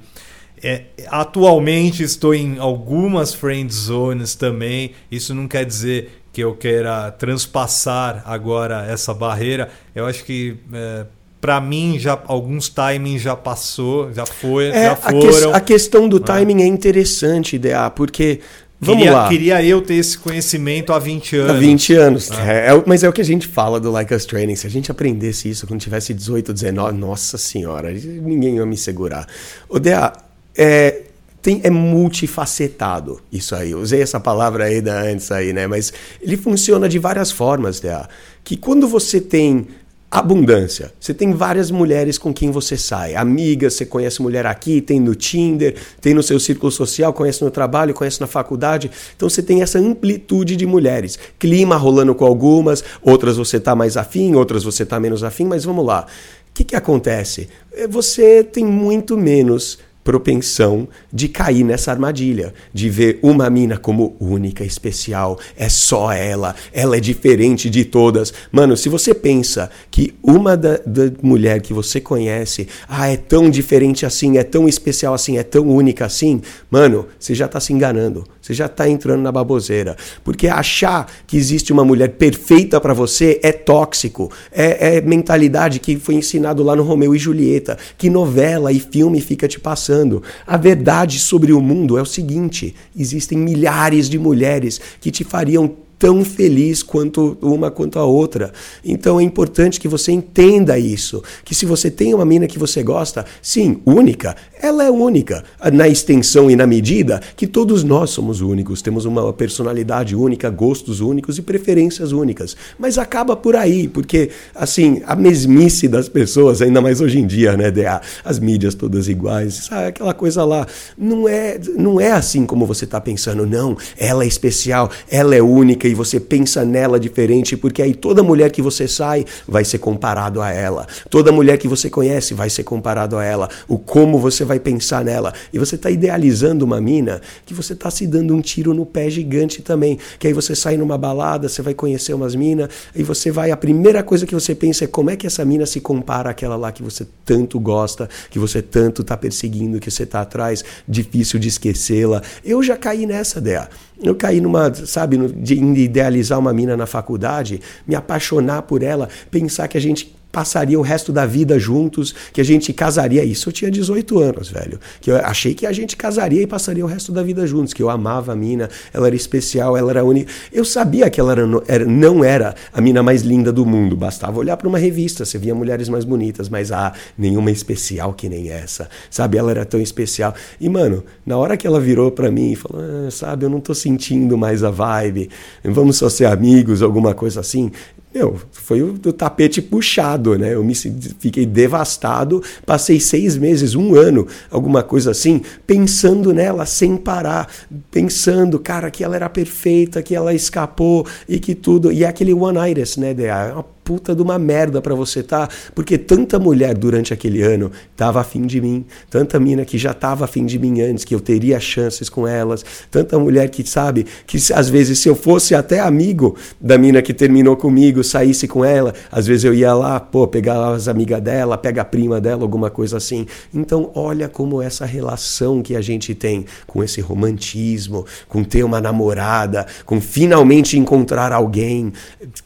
É, atualmente estou em algumas friend zones também. Isso não quer dizer que eu queira transpassar agora essa barreira. Eu acho que é, para mim já alguns timings já passou, já foi, é, já foram. A, que, a questão do timing é interessante, DA, porque Vamos queria, lá. Queria eu ter esse conhecimento há 20 anos. Há 20 anos. Ah. É, é, mas é o que a gente fala do Like Us Training. Se a gente aprendesse isso quando tivesse 18, 19, nossa senhora, ninguém ia me segurar. O DA, é, tem, é multifacetado isso aí. Usei essa palavra aí da antes aí, né? Mas ele funciona de várias formas, DA. Que quando você tem abundância. Você tem várias mulheres com quem você sai. Amigas, você conhece mulher aqui, tem no Tinder, tem no seu círculo social, conhece no trabalho, conhece na faculdade. Então você tem essa amplitude de mulheres. Clima rolando com algumas, outras você tá mais afim, outras você tá menos afim, mas vamos lá. O que, que acontece? Você tem muito menos propensão de cair nessa armadilha, de ver uma mina como única, especial, é só ela, ela é diferente de todas. Mano, se você pensa que uma da, da mulher que você conhece, ah, é tão diferente assim, é tão especial assim, é tão única assim, mano, você já tá se enganando. Você já está entrando na baboseira. Porque achar que existe uma mulher perfeita para você é tóxico. É, é, mentalidade que foi ensinado lá no Romeu e Julieta. Que novela e filme fica te passando. A verdade sobre o mundo é o seguinte: existem milhares de mulheres que te fariam tão feliz quanto uma quanto a outra. Então é importante que você entenda isso, que se você tem uma mina que você gosta, sim, única, ela é única, na extensão e na medida que todos nós somos únicos, temos uma personalidade única, gostos únicos e preferências únicas. Mas acaba por aí, porque assim, a mesmice das pessoas, ainda mais hoje em dia, né, DA, as mídias todas iguais, sabe, aquela coisa lá, não é, não é assim como você está pensando, não, ela é especial, ela é única e você pensa nela diferente, porque aí toda mulher que você sai vai ser comparado a ela. Toda mulher que você conhece vai ser comparado a ela. O como você vai pensar nela. E você está idealizando uma mina que você está se dando um tiro no pé gigante também. Que aí você sai numa balada, você vai conhecer umas minas, e você vai. A primeira coisa que você pensa é como é que essa mina se compara àquela lá que você tanto gosta, que você tanto está perseguindo, que você está atrás, difícil de esquecê-la. Eu já caí nessa, Dea. Eu caí numa, sabe, de idealizar uma mina na faculdade, me apaixonar por ela, pensar que a gente passaria o resto da vida juntos, que a gente casaria. Isso eu tinha 18 anos, velho. Que eu achei que a gente casaria e passaria o resto da vida juntos, que eu amava a mina, ela era especial, ela era única. Eu sabia que ela era, era, não era a mina mais linda do mundo, bastava olhar para uma revista, você via mulheres mais bonitas, mas ah, nenhuma especial que nem essa. Sabe, ela era tão especial. E mano, na hora que ela virou para mim e falou: ah, "Sabe, eu não tô sentindo mais a vibe. Vamos só ser amigos, alguma coisa assim" meu, foi o, o, tapete puxado, né? Eu me fiquei devastado, passei seis meses, um ano, alguma coisa assim, pensando nela sem parar, pensando, cara, que ela era perfeita, que ela escapou e que tudo. E é aquele one iris, né? De, uma puta de uma merda para você tá, porque tanta mulher durante aquele ano tava afim de mim, tanta mina que já tava afim de mim antes, que eu teria chances com elas, tanta mulher que sabe que às vezes se eu fosse até amigo da mina que terminou comigo, saísse com ela, às vezes eu ia lá, pô, pegar as amigas dela, pega a prima dela, alguma coisa assim. Então, olha como essa relação que a gente tem com esse romantismo, com ter uma namorada, com finalmente encontrar alguém,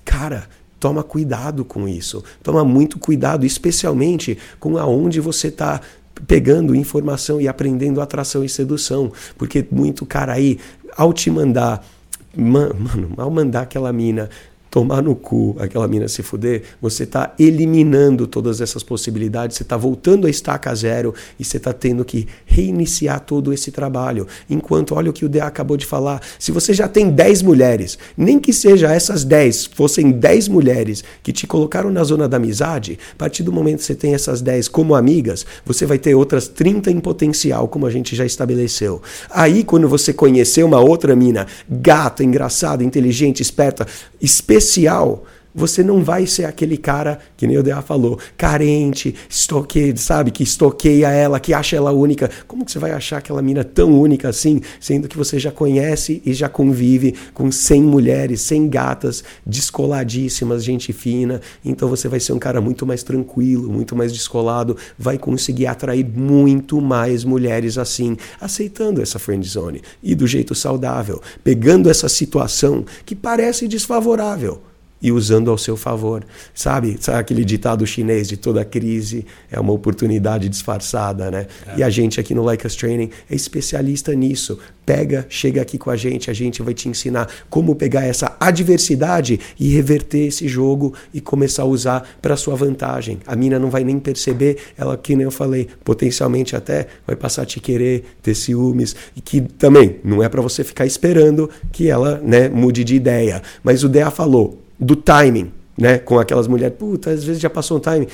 cara, Toma cuidado com isso. Toma muito cuidado, especialmente com aonde você está pegando informação e aprendendo atração e sedução. Porque muito cara aí, ao te mandar mano, ao mandar aquela mina tomar no cu, aquela mina se fuder, você está eliminando todas essas possibilidades, você está voltando a estaca zero e você está tendo que reiniciar todo esse trabalho. Enquanto, olha o que o DA acabou de falar, se você já tem 10 mulheres, nem que seja essas 10, fossem 10 mulheres que te colocaram na zona da amizade, a partir do momento que você tem essas 10 como amigas, você vai ter outras 30 em potencial, como a gente já estabeleceu. Aí, quando você conhecer uma outra mina gata, engraçada, inteligente, esperta, especialista, especial, você não vai ser aquele cara, que nem o Dea falou, carente, estoque, sabe, que estoqueia ela, que acha ela única. Como que você vai achar aquela mina tão única assim, sendo que você já conhece e já convive com 100 mulheres, 100 gatas descoladíssimas, gente fina. Então você vai ser um cara muito mais tranquilo, muito mais descolado, vai conseguir atrair muito mais mulheres assim, aceitando essa friend zone e do jeito saudável, pegando essa situação que parece desfavorável e usando ao seu favor. Sabe, sabe aquele ditado chinês de toda crise é uma oportunidade disfarçada, né? É. E a gente aqui no Like Us Training é especialista nisso. Pega, chega aqui com a gente, a gente vai te ensinar como pegar essa adversidade e reverter esse jogo e começar a usar para sua vantagem. A mina não vai nem perceber, ela que nem eu falei, potencialmente até vai passar a te querer, ter ciúmes e que também não é para você ficar esperando que ela, né, mude de ideia. Mas o Dea falou, do timing, né? Com aquelas mulheres, puta, às vezes já passou um timing.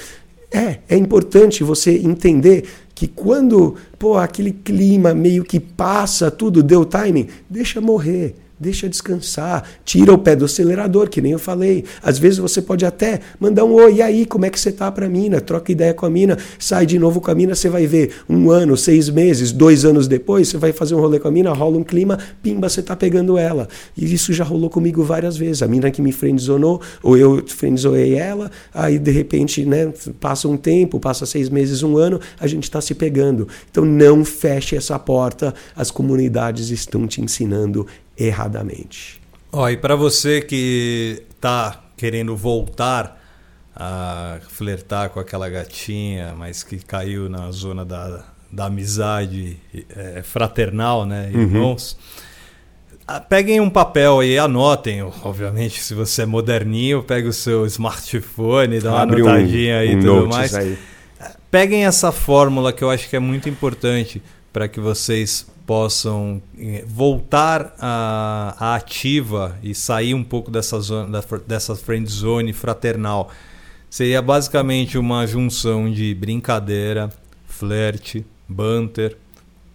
É, é importante você entender que quando, pô, aquele clima meio que passa, tudo deu timing, deixa morrer. Deixa descansar, tira o pé do acelerador, que nem eu falei. Às vezes você pode até mandar um oi, e aí, como é que você tá pra mina? Troca ideia com a mina, sai de novo com a mina, você vai ver um ano, seis meses, dois anos depois, você vai fazer um rolê com a mina, rola um clima, pimba, você tá pegando ela. E isso já rolou comigo várias vezes. A mina que me friendzonou, ou eu friendzonei ela, aí de repente, né, passa um tempo, passa seis meses, um ano, a gente tá se pegando. Então não feche essa porta, as comunidades estão te ensinando erradamente. Ó, e para você que está querendo voltar a flertar com aquela gatinha, mas que caiu na zona da, da amizade é, fraternal, né, uhum. irmãos, uhum. peguem um papel aí, anotem, obviamente, se você é moderninho, pegue o seu smartphone, dá uma Abre anotadinha um, aí e um tudo mais. Aí. Peguem essa fórmula que eu acho que é muito importante para que vocês possam eh, voltar à, à, ativa e sair um pouco dessa zona, dessa friend zone fraternal. Seria basicamente uma junção de brincadeira, flerte, banter,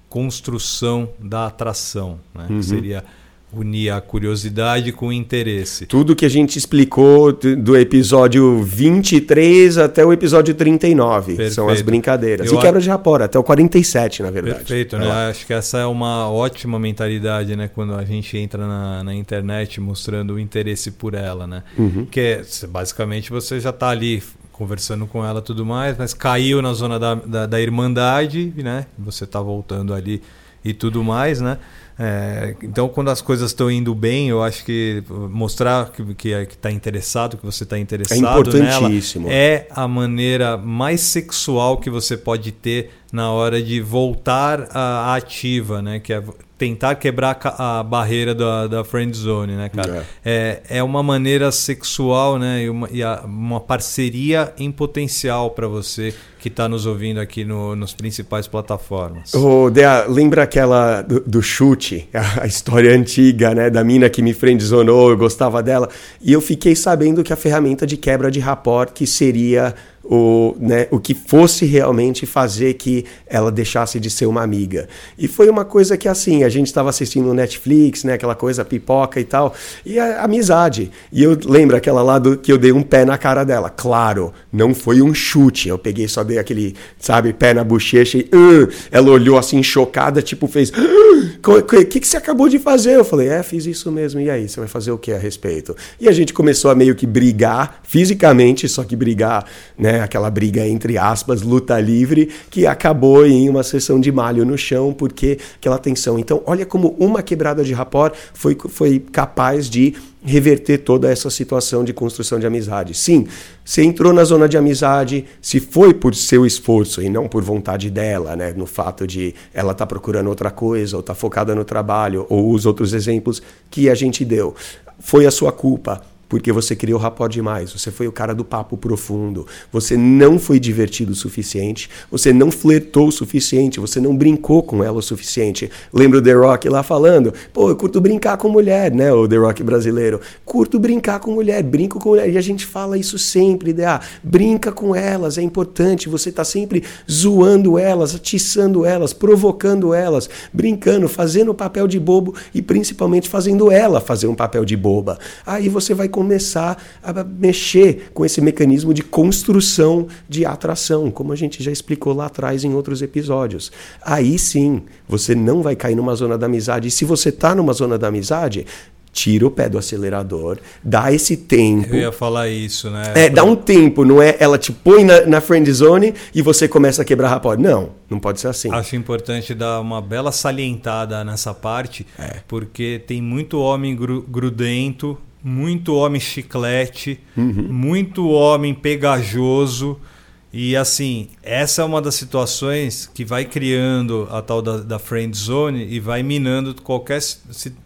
construção da atração. Né? Uhum. Seria unir a curiosidade com o interesse. Tudo que a gente explicou do episódio 23 até o episódio 39 Perfeito. são as brincadeiras. Eu e quebra de rapor, até o 47, na verdade. Perfeito, né? É. Acho que essa é uma ótima mentalidade, né? Quando a gente entra na, na internet mostrando o interesse por ela, né? Uhum. Que é, basicamente você já está ali conversando com ela tudo mais, mas caiu na zona da, da, da irmandade, né? Você está voltando ali e tudo mais, né? É, então, quando as coisas estão indo bem, eu acho que mostrar que está que, tá interessado, que você está interessado é importantíssimo. nela, é a maneira mais sexual que você pode ter na hora de voltar à ativa, né? Que é tentar quebrar a barreira da, da friend zone, né, cara? É. é, é uma maneira sexual, né? E uma, e a, uma parceria em potencial para você que está nos ouvindo aqui no, nos principais plataformas. Oh, Dea, lembra aquela do, do, chute, a, história antiga, né? Da mina que me friendzonou, eu gostava dela. E eu fiquei sabendo que a ferramenta de quebra de rapport que seria o, né, o que fosse realmente fazer que ela deixasse de ser uma amiga. E foi uma coisa que, assim, a gente estava assistindo no Netflix, né, aquela coisa pipoca e tal, e a amizade. E eu lembro aquela lá do, que eu dei um pé na cara dela. Claro, não foi um chute, eu peguei, só dei aquele, sabe, pé na bochecha e uh, ela olhou assim, chocada, tipo, fez: O que, que, que você acabou de fazer? Eu falei: É, fiz isso mesmo. E aí, você vai fazer o que a respeito? E a gente começou a meio que brigar, fisicamente, só que brigar, né? Né? Aquela briga entre aspas, luta livre, que acabou em uma sessão de malho no chão, porque aquela tensão. Então, olha como uma quebrada de rapor foi, foi capaz de reverter toda essa situação de construção de amizade. Sim, você entrou na zona de amizade, se foi por seu esforço e não por vontade dela, né? No fato de ela estar tá procurando outra coisa, ou estar tá focada no trabalho, ou os outros exemplos que a gente deu. Foi a sua culpa porque você criou rapport demais, você foi o cara do papo profundo, você não foi divertido o suficiente, você não flertou o suficiente, você não brincou com ela o suficiente. Lembra o The Rock lá falando? Pô, eu curto brincar com mulher, né? O The Rock brasileiro. Curto brincar com mulher, brinco com mulher. E a gente fala isso sempre, né? Ah, brinca com elas, é importante. Você tá sempre zoando elas, atiçando elas, provocando elas, brincando, fazendo papel de bobo e principalmente fazendo ela fazer um papel de boba. Aí você vai começar a mexer com esse mecanismo de construção de atração, como a gente já explicou lá atrás em outros episódios. Aí sim, você não vai cair numa zona da amizade. E se você está numa zona da amizade, tira o pé do acelerador, dá esse tempo. Eu ia falar isso, né? É, dá um tempo, não é? Ela te põe na, na friend zone e você começa a quebrar rapport. Não, não pode ser assim. Acho importante dar uma bela salientada nessa parte, é. porque tem muito homem gru grudento muito homem chiclete, uhum. muito homem pegajoso. E assim, essa é uma das situações que vai criando a tal da, da friend zone e vai minando qualquer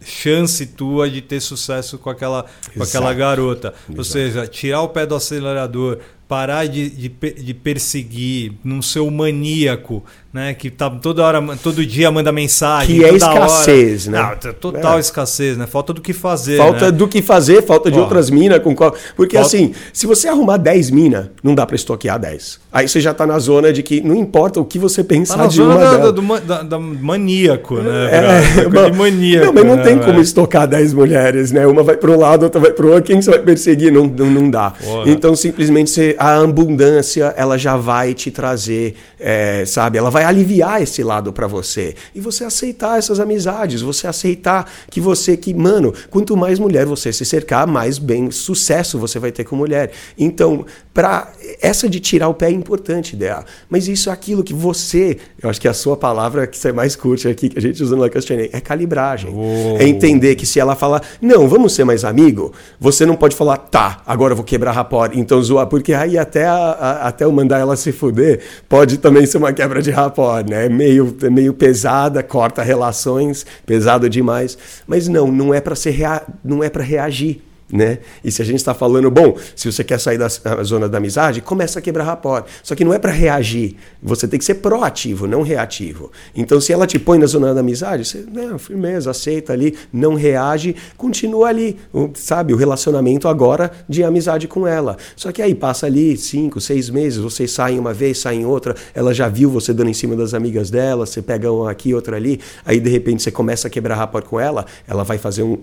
chance tua de ter sucesso com aquela, com aquela garota. Exato. Ou seja, tirar o pé do acelerador, parar de, de, de perseguir, não ser o maníaco, né? Que tá toda hora, todo dia manda mensagem. Que é escassez, hora. né? Não, total é. escassez, né? Falta do que fazer. Falta né? do que fazer, falta de outras minas com qual. Porque falta... assim, se você arrumar 10 minas, não dá para estoquear 10. Aí você já tá na zona de que não importa o que você pensar tá de uma da, dela. Do, da, da maníaco, né? É, mas, de maníaco. Não, mas não né, tem como estocar 10 mulheres, né? Uma vai para um lado, outra vai para outro. Quem você vai perseguir? Não, não, não dá. Porra. Então, simplesmente, você, a abundância, ela já vai te trazer, é, sabe? Ela vai aliviar esse lado para você. E você aceitar essas amizades, você aceitar que você, que, mano, quanto mais mulher você se cercar, mais bem sucesso você vai ter com mulher. Então, para essa de tirar o pé é importante, ideia. Mas isso é aquilo que você, eu acho que a sua palavra que você mais curte aqui, que a gente usa no Lacastanei, é calibragem. Oh. É entender que se ela falar, não, vamos ser mais amigo, você não pode falar, tá, agora eu vou quebrar rapport, então zoar, porque aí até, a, a, até eu mandar ela se fuder, pode também ser uma quebra de rapport, né? É meio, meio pesada, corta relações, pesado demais. Mas não, não é para rea, não é para reagir. Né? E se a gente está falando, bom, se você quer sair da zona da amizade, começa a quebrar rapport. Só que não é para reagir. Você tem que ser proativo, não reativo. Então, se ela te põe na zona da amizade, você, não, firmeza, aceita ali, não reage, continua ali, sabe? O relacionamento agora de amizade com ela. Só que aí passa ali cinco, seis meses, vocês saem uma vez, saem outra, ela já viu você dando em cima das amigas dela, você pega um aqui, outro ali, aí de repente você começa a quebrar rapport com ela, ela vai fazer um.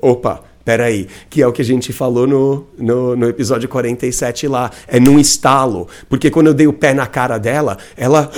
Opa, Peraí, que é o que a gente falou no, no, no, episódio 47 lá. É num estalo. Porque quando eu dei o pé na cara dela, ela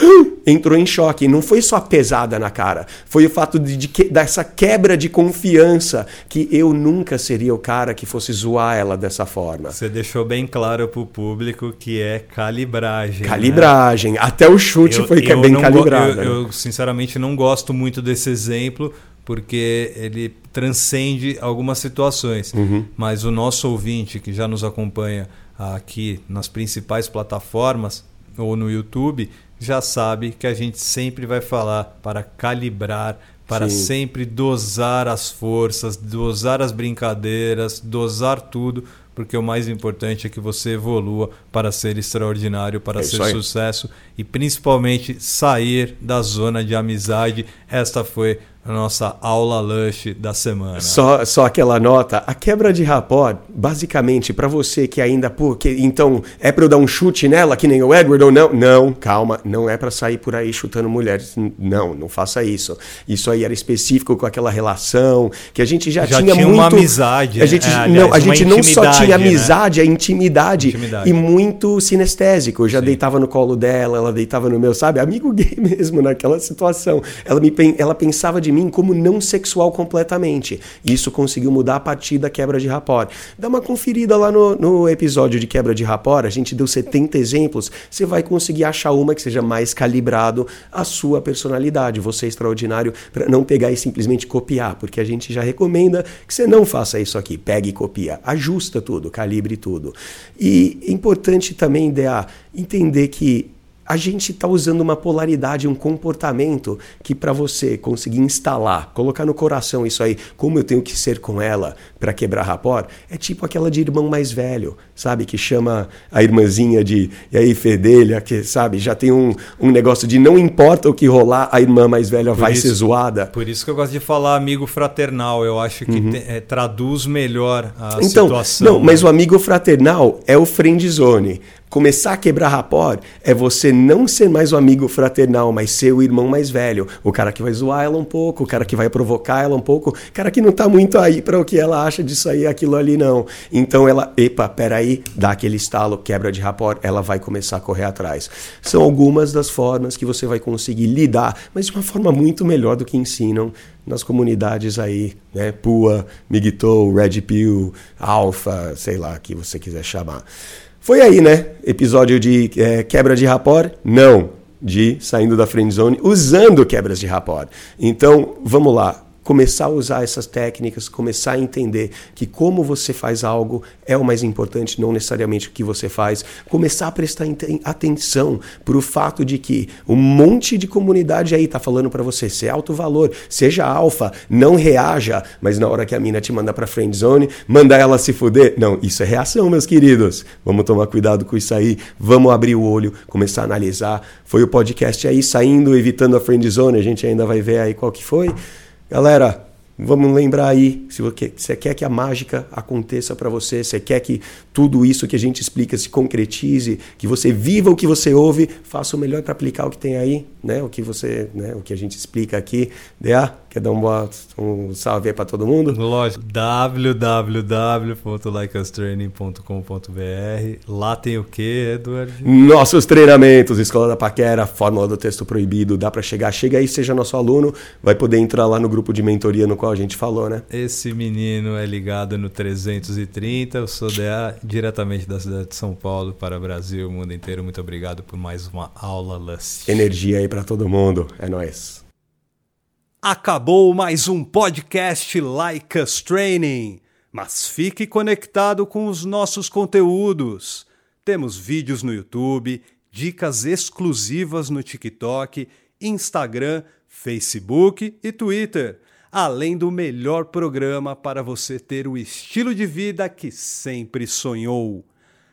entrou em choque. Não foi só pesada na cara. Foi o fato de, de que, dessa quebra de confiança que eu nunca seria o cara que fosse zoar ela dessa forma. Você deixou bem claro pro público que é calibragem. Calibragem. Né? Até o chute eu, foi eu bem calibrado. Eu, eu, sinceramente, não gosto muito desse exemplo porque ele transcende algumas situações. Uhum. Mas o nosso ouvinte que já nos acompanha aqui nas principais plataformas ou no YouTube já sabe que a gente sempre vai falar para calibrar, para Sim. sempre dosar as forças, dosar as brincadeiras, dosar tudo, porque o mais importante é que você evolua para ser extraordinário, para é ser sucesso e principalmente sair da zona de amizade. Esta foi a nossa aula lush da semana. Só, só aquela nota, a quebra de rapport, basicamente, para você que ainda, pô, que, então é para eu dar um chute nela, que nem o Edward ou não? Não, calma, não é para sair por aí chutando mulheres. Não, não faça isso. Isso aí era específico com aquela relação, que a gente já, já tinha, tinha muito... uma amizade. A gente, é, aliás, não, a gente não só tinha né? amizade, né? a intimidade, intimidade, e muito sinestésico. Eu já Sim. deitava no colo dela, ela deitava no meu, sabe? Amigo gay mesmo naquela situação. Ela, me, ela pensava de de mim como não sexual completamente. Isso conseguiu mudar a partir da quebra de rapor. Dá uma conferida lá no, no episódio de quebra de rapor, a gente deu 70 exemplos, você vai conseguir achar uma que seja mais calibrado a sua personalidade. Você é extraordinário para não pegar e simplesmente copiar, porque a gente já recomenda que você não faça isso aqui. Pegue e copia. Ajusta tudo, calibre tudo. E é importante também, DA, entender que a gente está usando uma polaridade, um comportamento que para você conseguir instalar, colocar no coração isso aí, como eu tenho que ser com ela para quebrar rapor, é tipo aquela de irmão mais velho, sabe? Que chama a irmãzinha de, e aí, fedelha, que sabe? Já tem um, um negócio de não importa o que rolar, a irmã mais velha por vai isso, ser zoada. Por isso que eu gosto de falar amigo fraternal, eu acho que uhum. te, é, traduz melhor a então, situação. Não, né? mas o amigo fraternal é o friend zone. Começar a quebrar rapport é você não ser mais o amigo fraternal, mas ser o irmão mais velho. O cara que vai zoar ela um pouco, o cara que vai provocar ela um pouco, o cara que não tá muito aí para o que ela acha disso aí, aquilo ali, não. Então ela, epa, peraí, dá aquele estalo, quebra de rapport, ela vai começar a correr atrás. São algumas das formas que você vai conseguir lidar, mas de uma forma muito melhor do que ensinam nas comunidades aí, né? Pua, Migtou, Red Pill, Alpha, sei lá, que você quiser chamar. Foi aí, né? Episódio de é, quebra de rapport? Não. De saindo da friend zone usando quebras de rapport. Então, vamos lá começar a usar essas técnicas, começar a entender que como você faz algo é o mais importante, não necessariamente o que você faz, começar a prestar atenção para o fato de que um monte de comunidade aí tá falando para você ser alto valor, seja alfa, não reaja, mas na hora que a mina te manda para friend zone, manda ela se fuder. Não, isso é reação, meus queridos. Vamos tomar cuidado com isso aí, vamos abrir o olho, começar a analisar. Foi o podcast aí saindo, evitando a friend zone, a gente ainda vai ver aí qual que foi. Galera, vamos lembrar aí, se você quer que a mágica aconteça para você, você quer que tudo isso que a gente explica se concretize, que você viva o que você ouve, faça o melhor para aplicar o que tem aí, né? O que você, né? O que a gente explica aqui, DA, Quer dar um, boa, um salve aí para todo mundo? Lógico. www.likeastraining.com.br Lá tem o que, Edward? Nossos treinamentos, Escola da Paquera, Fórmula do Texto Proibido. Dá para chegar. Chega aí, seja nosso aluno. Vai poder entrar lá no grupo de mentoria no qual a gente falou, né? Esse menino é ligado no 330. Eu sou DA, diretamente da cidade de São Paulo para o Brasil, o mundo inteiro. Muito obrigado por mais uma aula Lust. Energia aí para todo mundo. É nóis. Acabou mais um podcast Like Us Training, mas fique conectado com os nossos conteúdos. Temos vídeos no YouTube, dicas exclusivas no TikTok, Instagram, Facebook e Twitter, além do melhor programa para você ter o estilo de vida que sempre sonhou.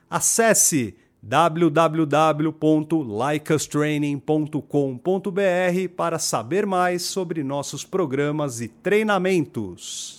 Acesse www.likeastraining.com.br para saber mais sobre nossos programas e treinamentos.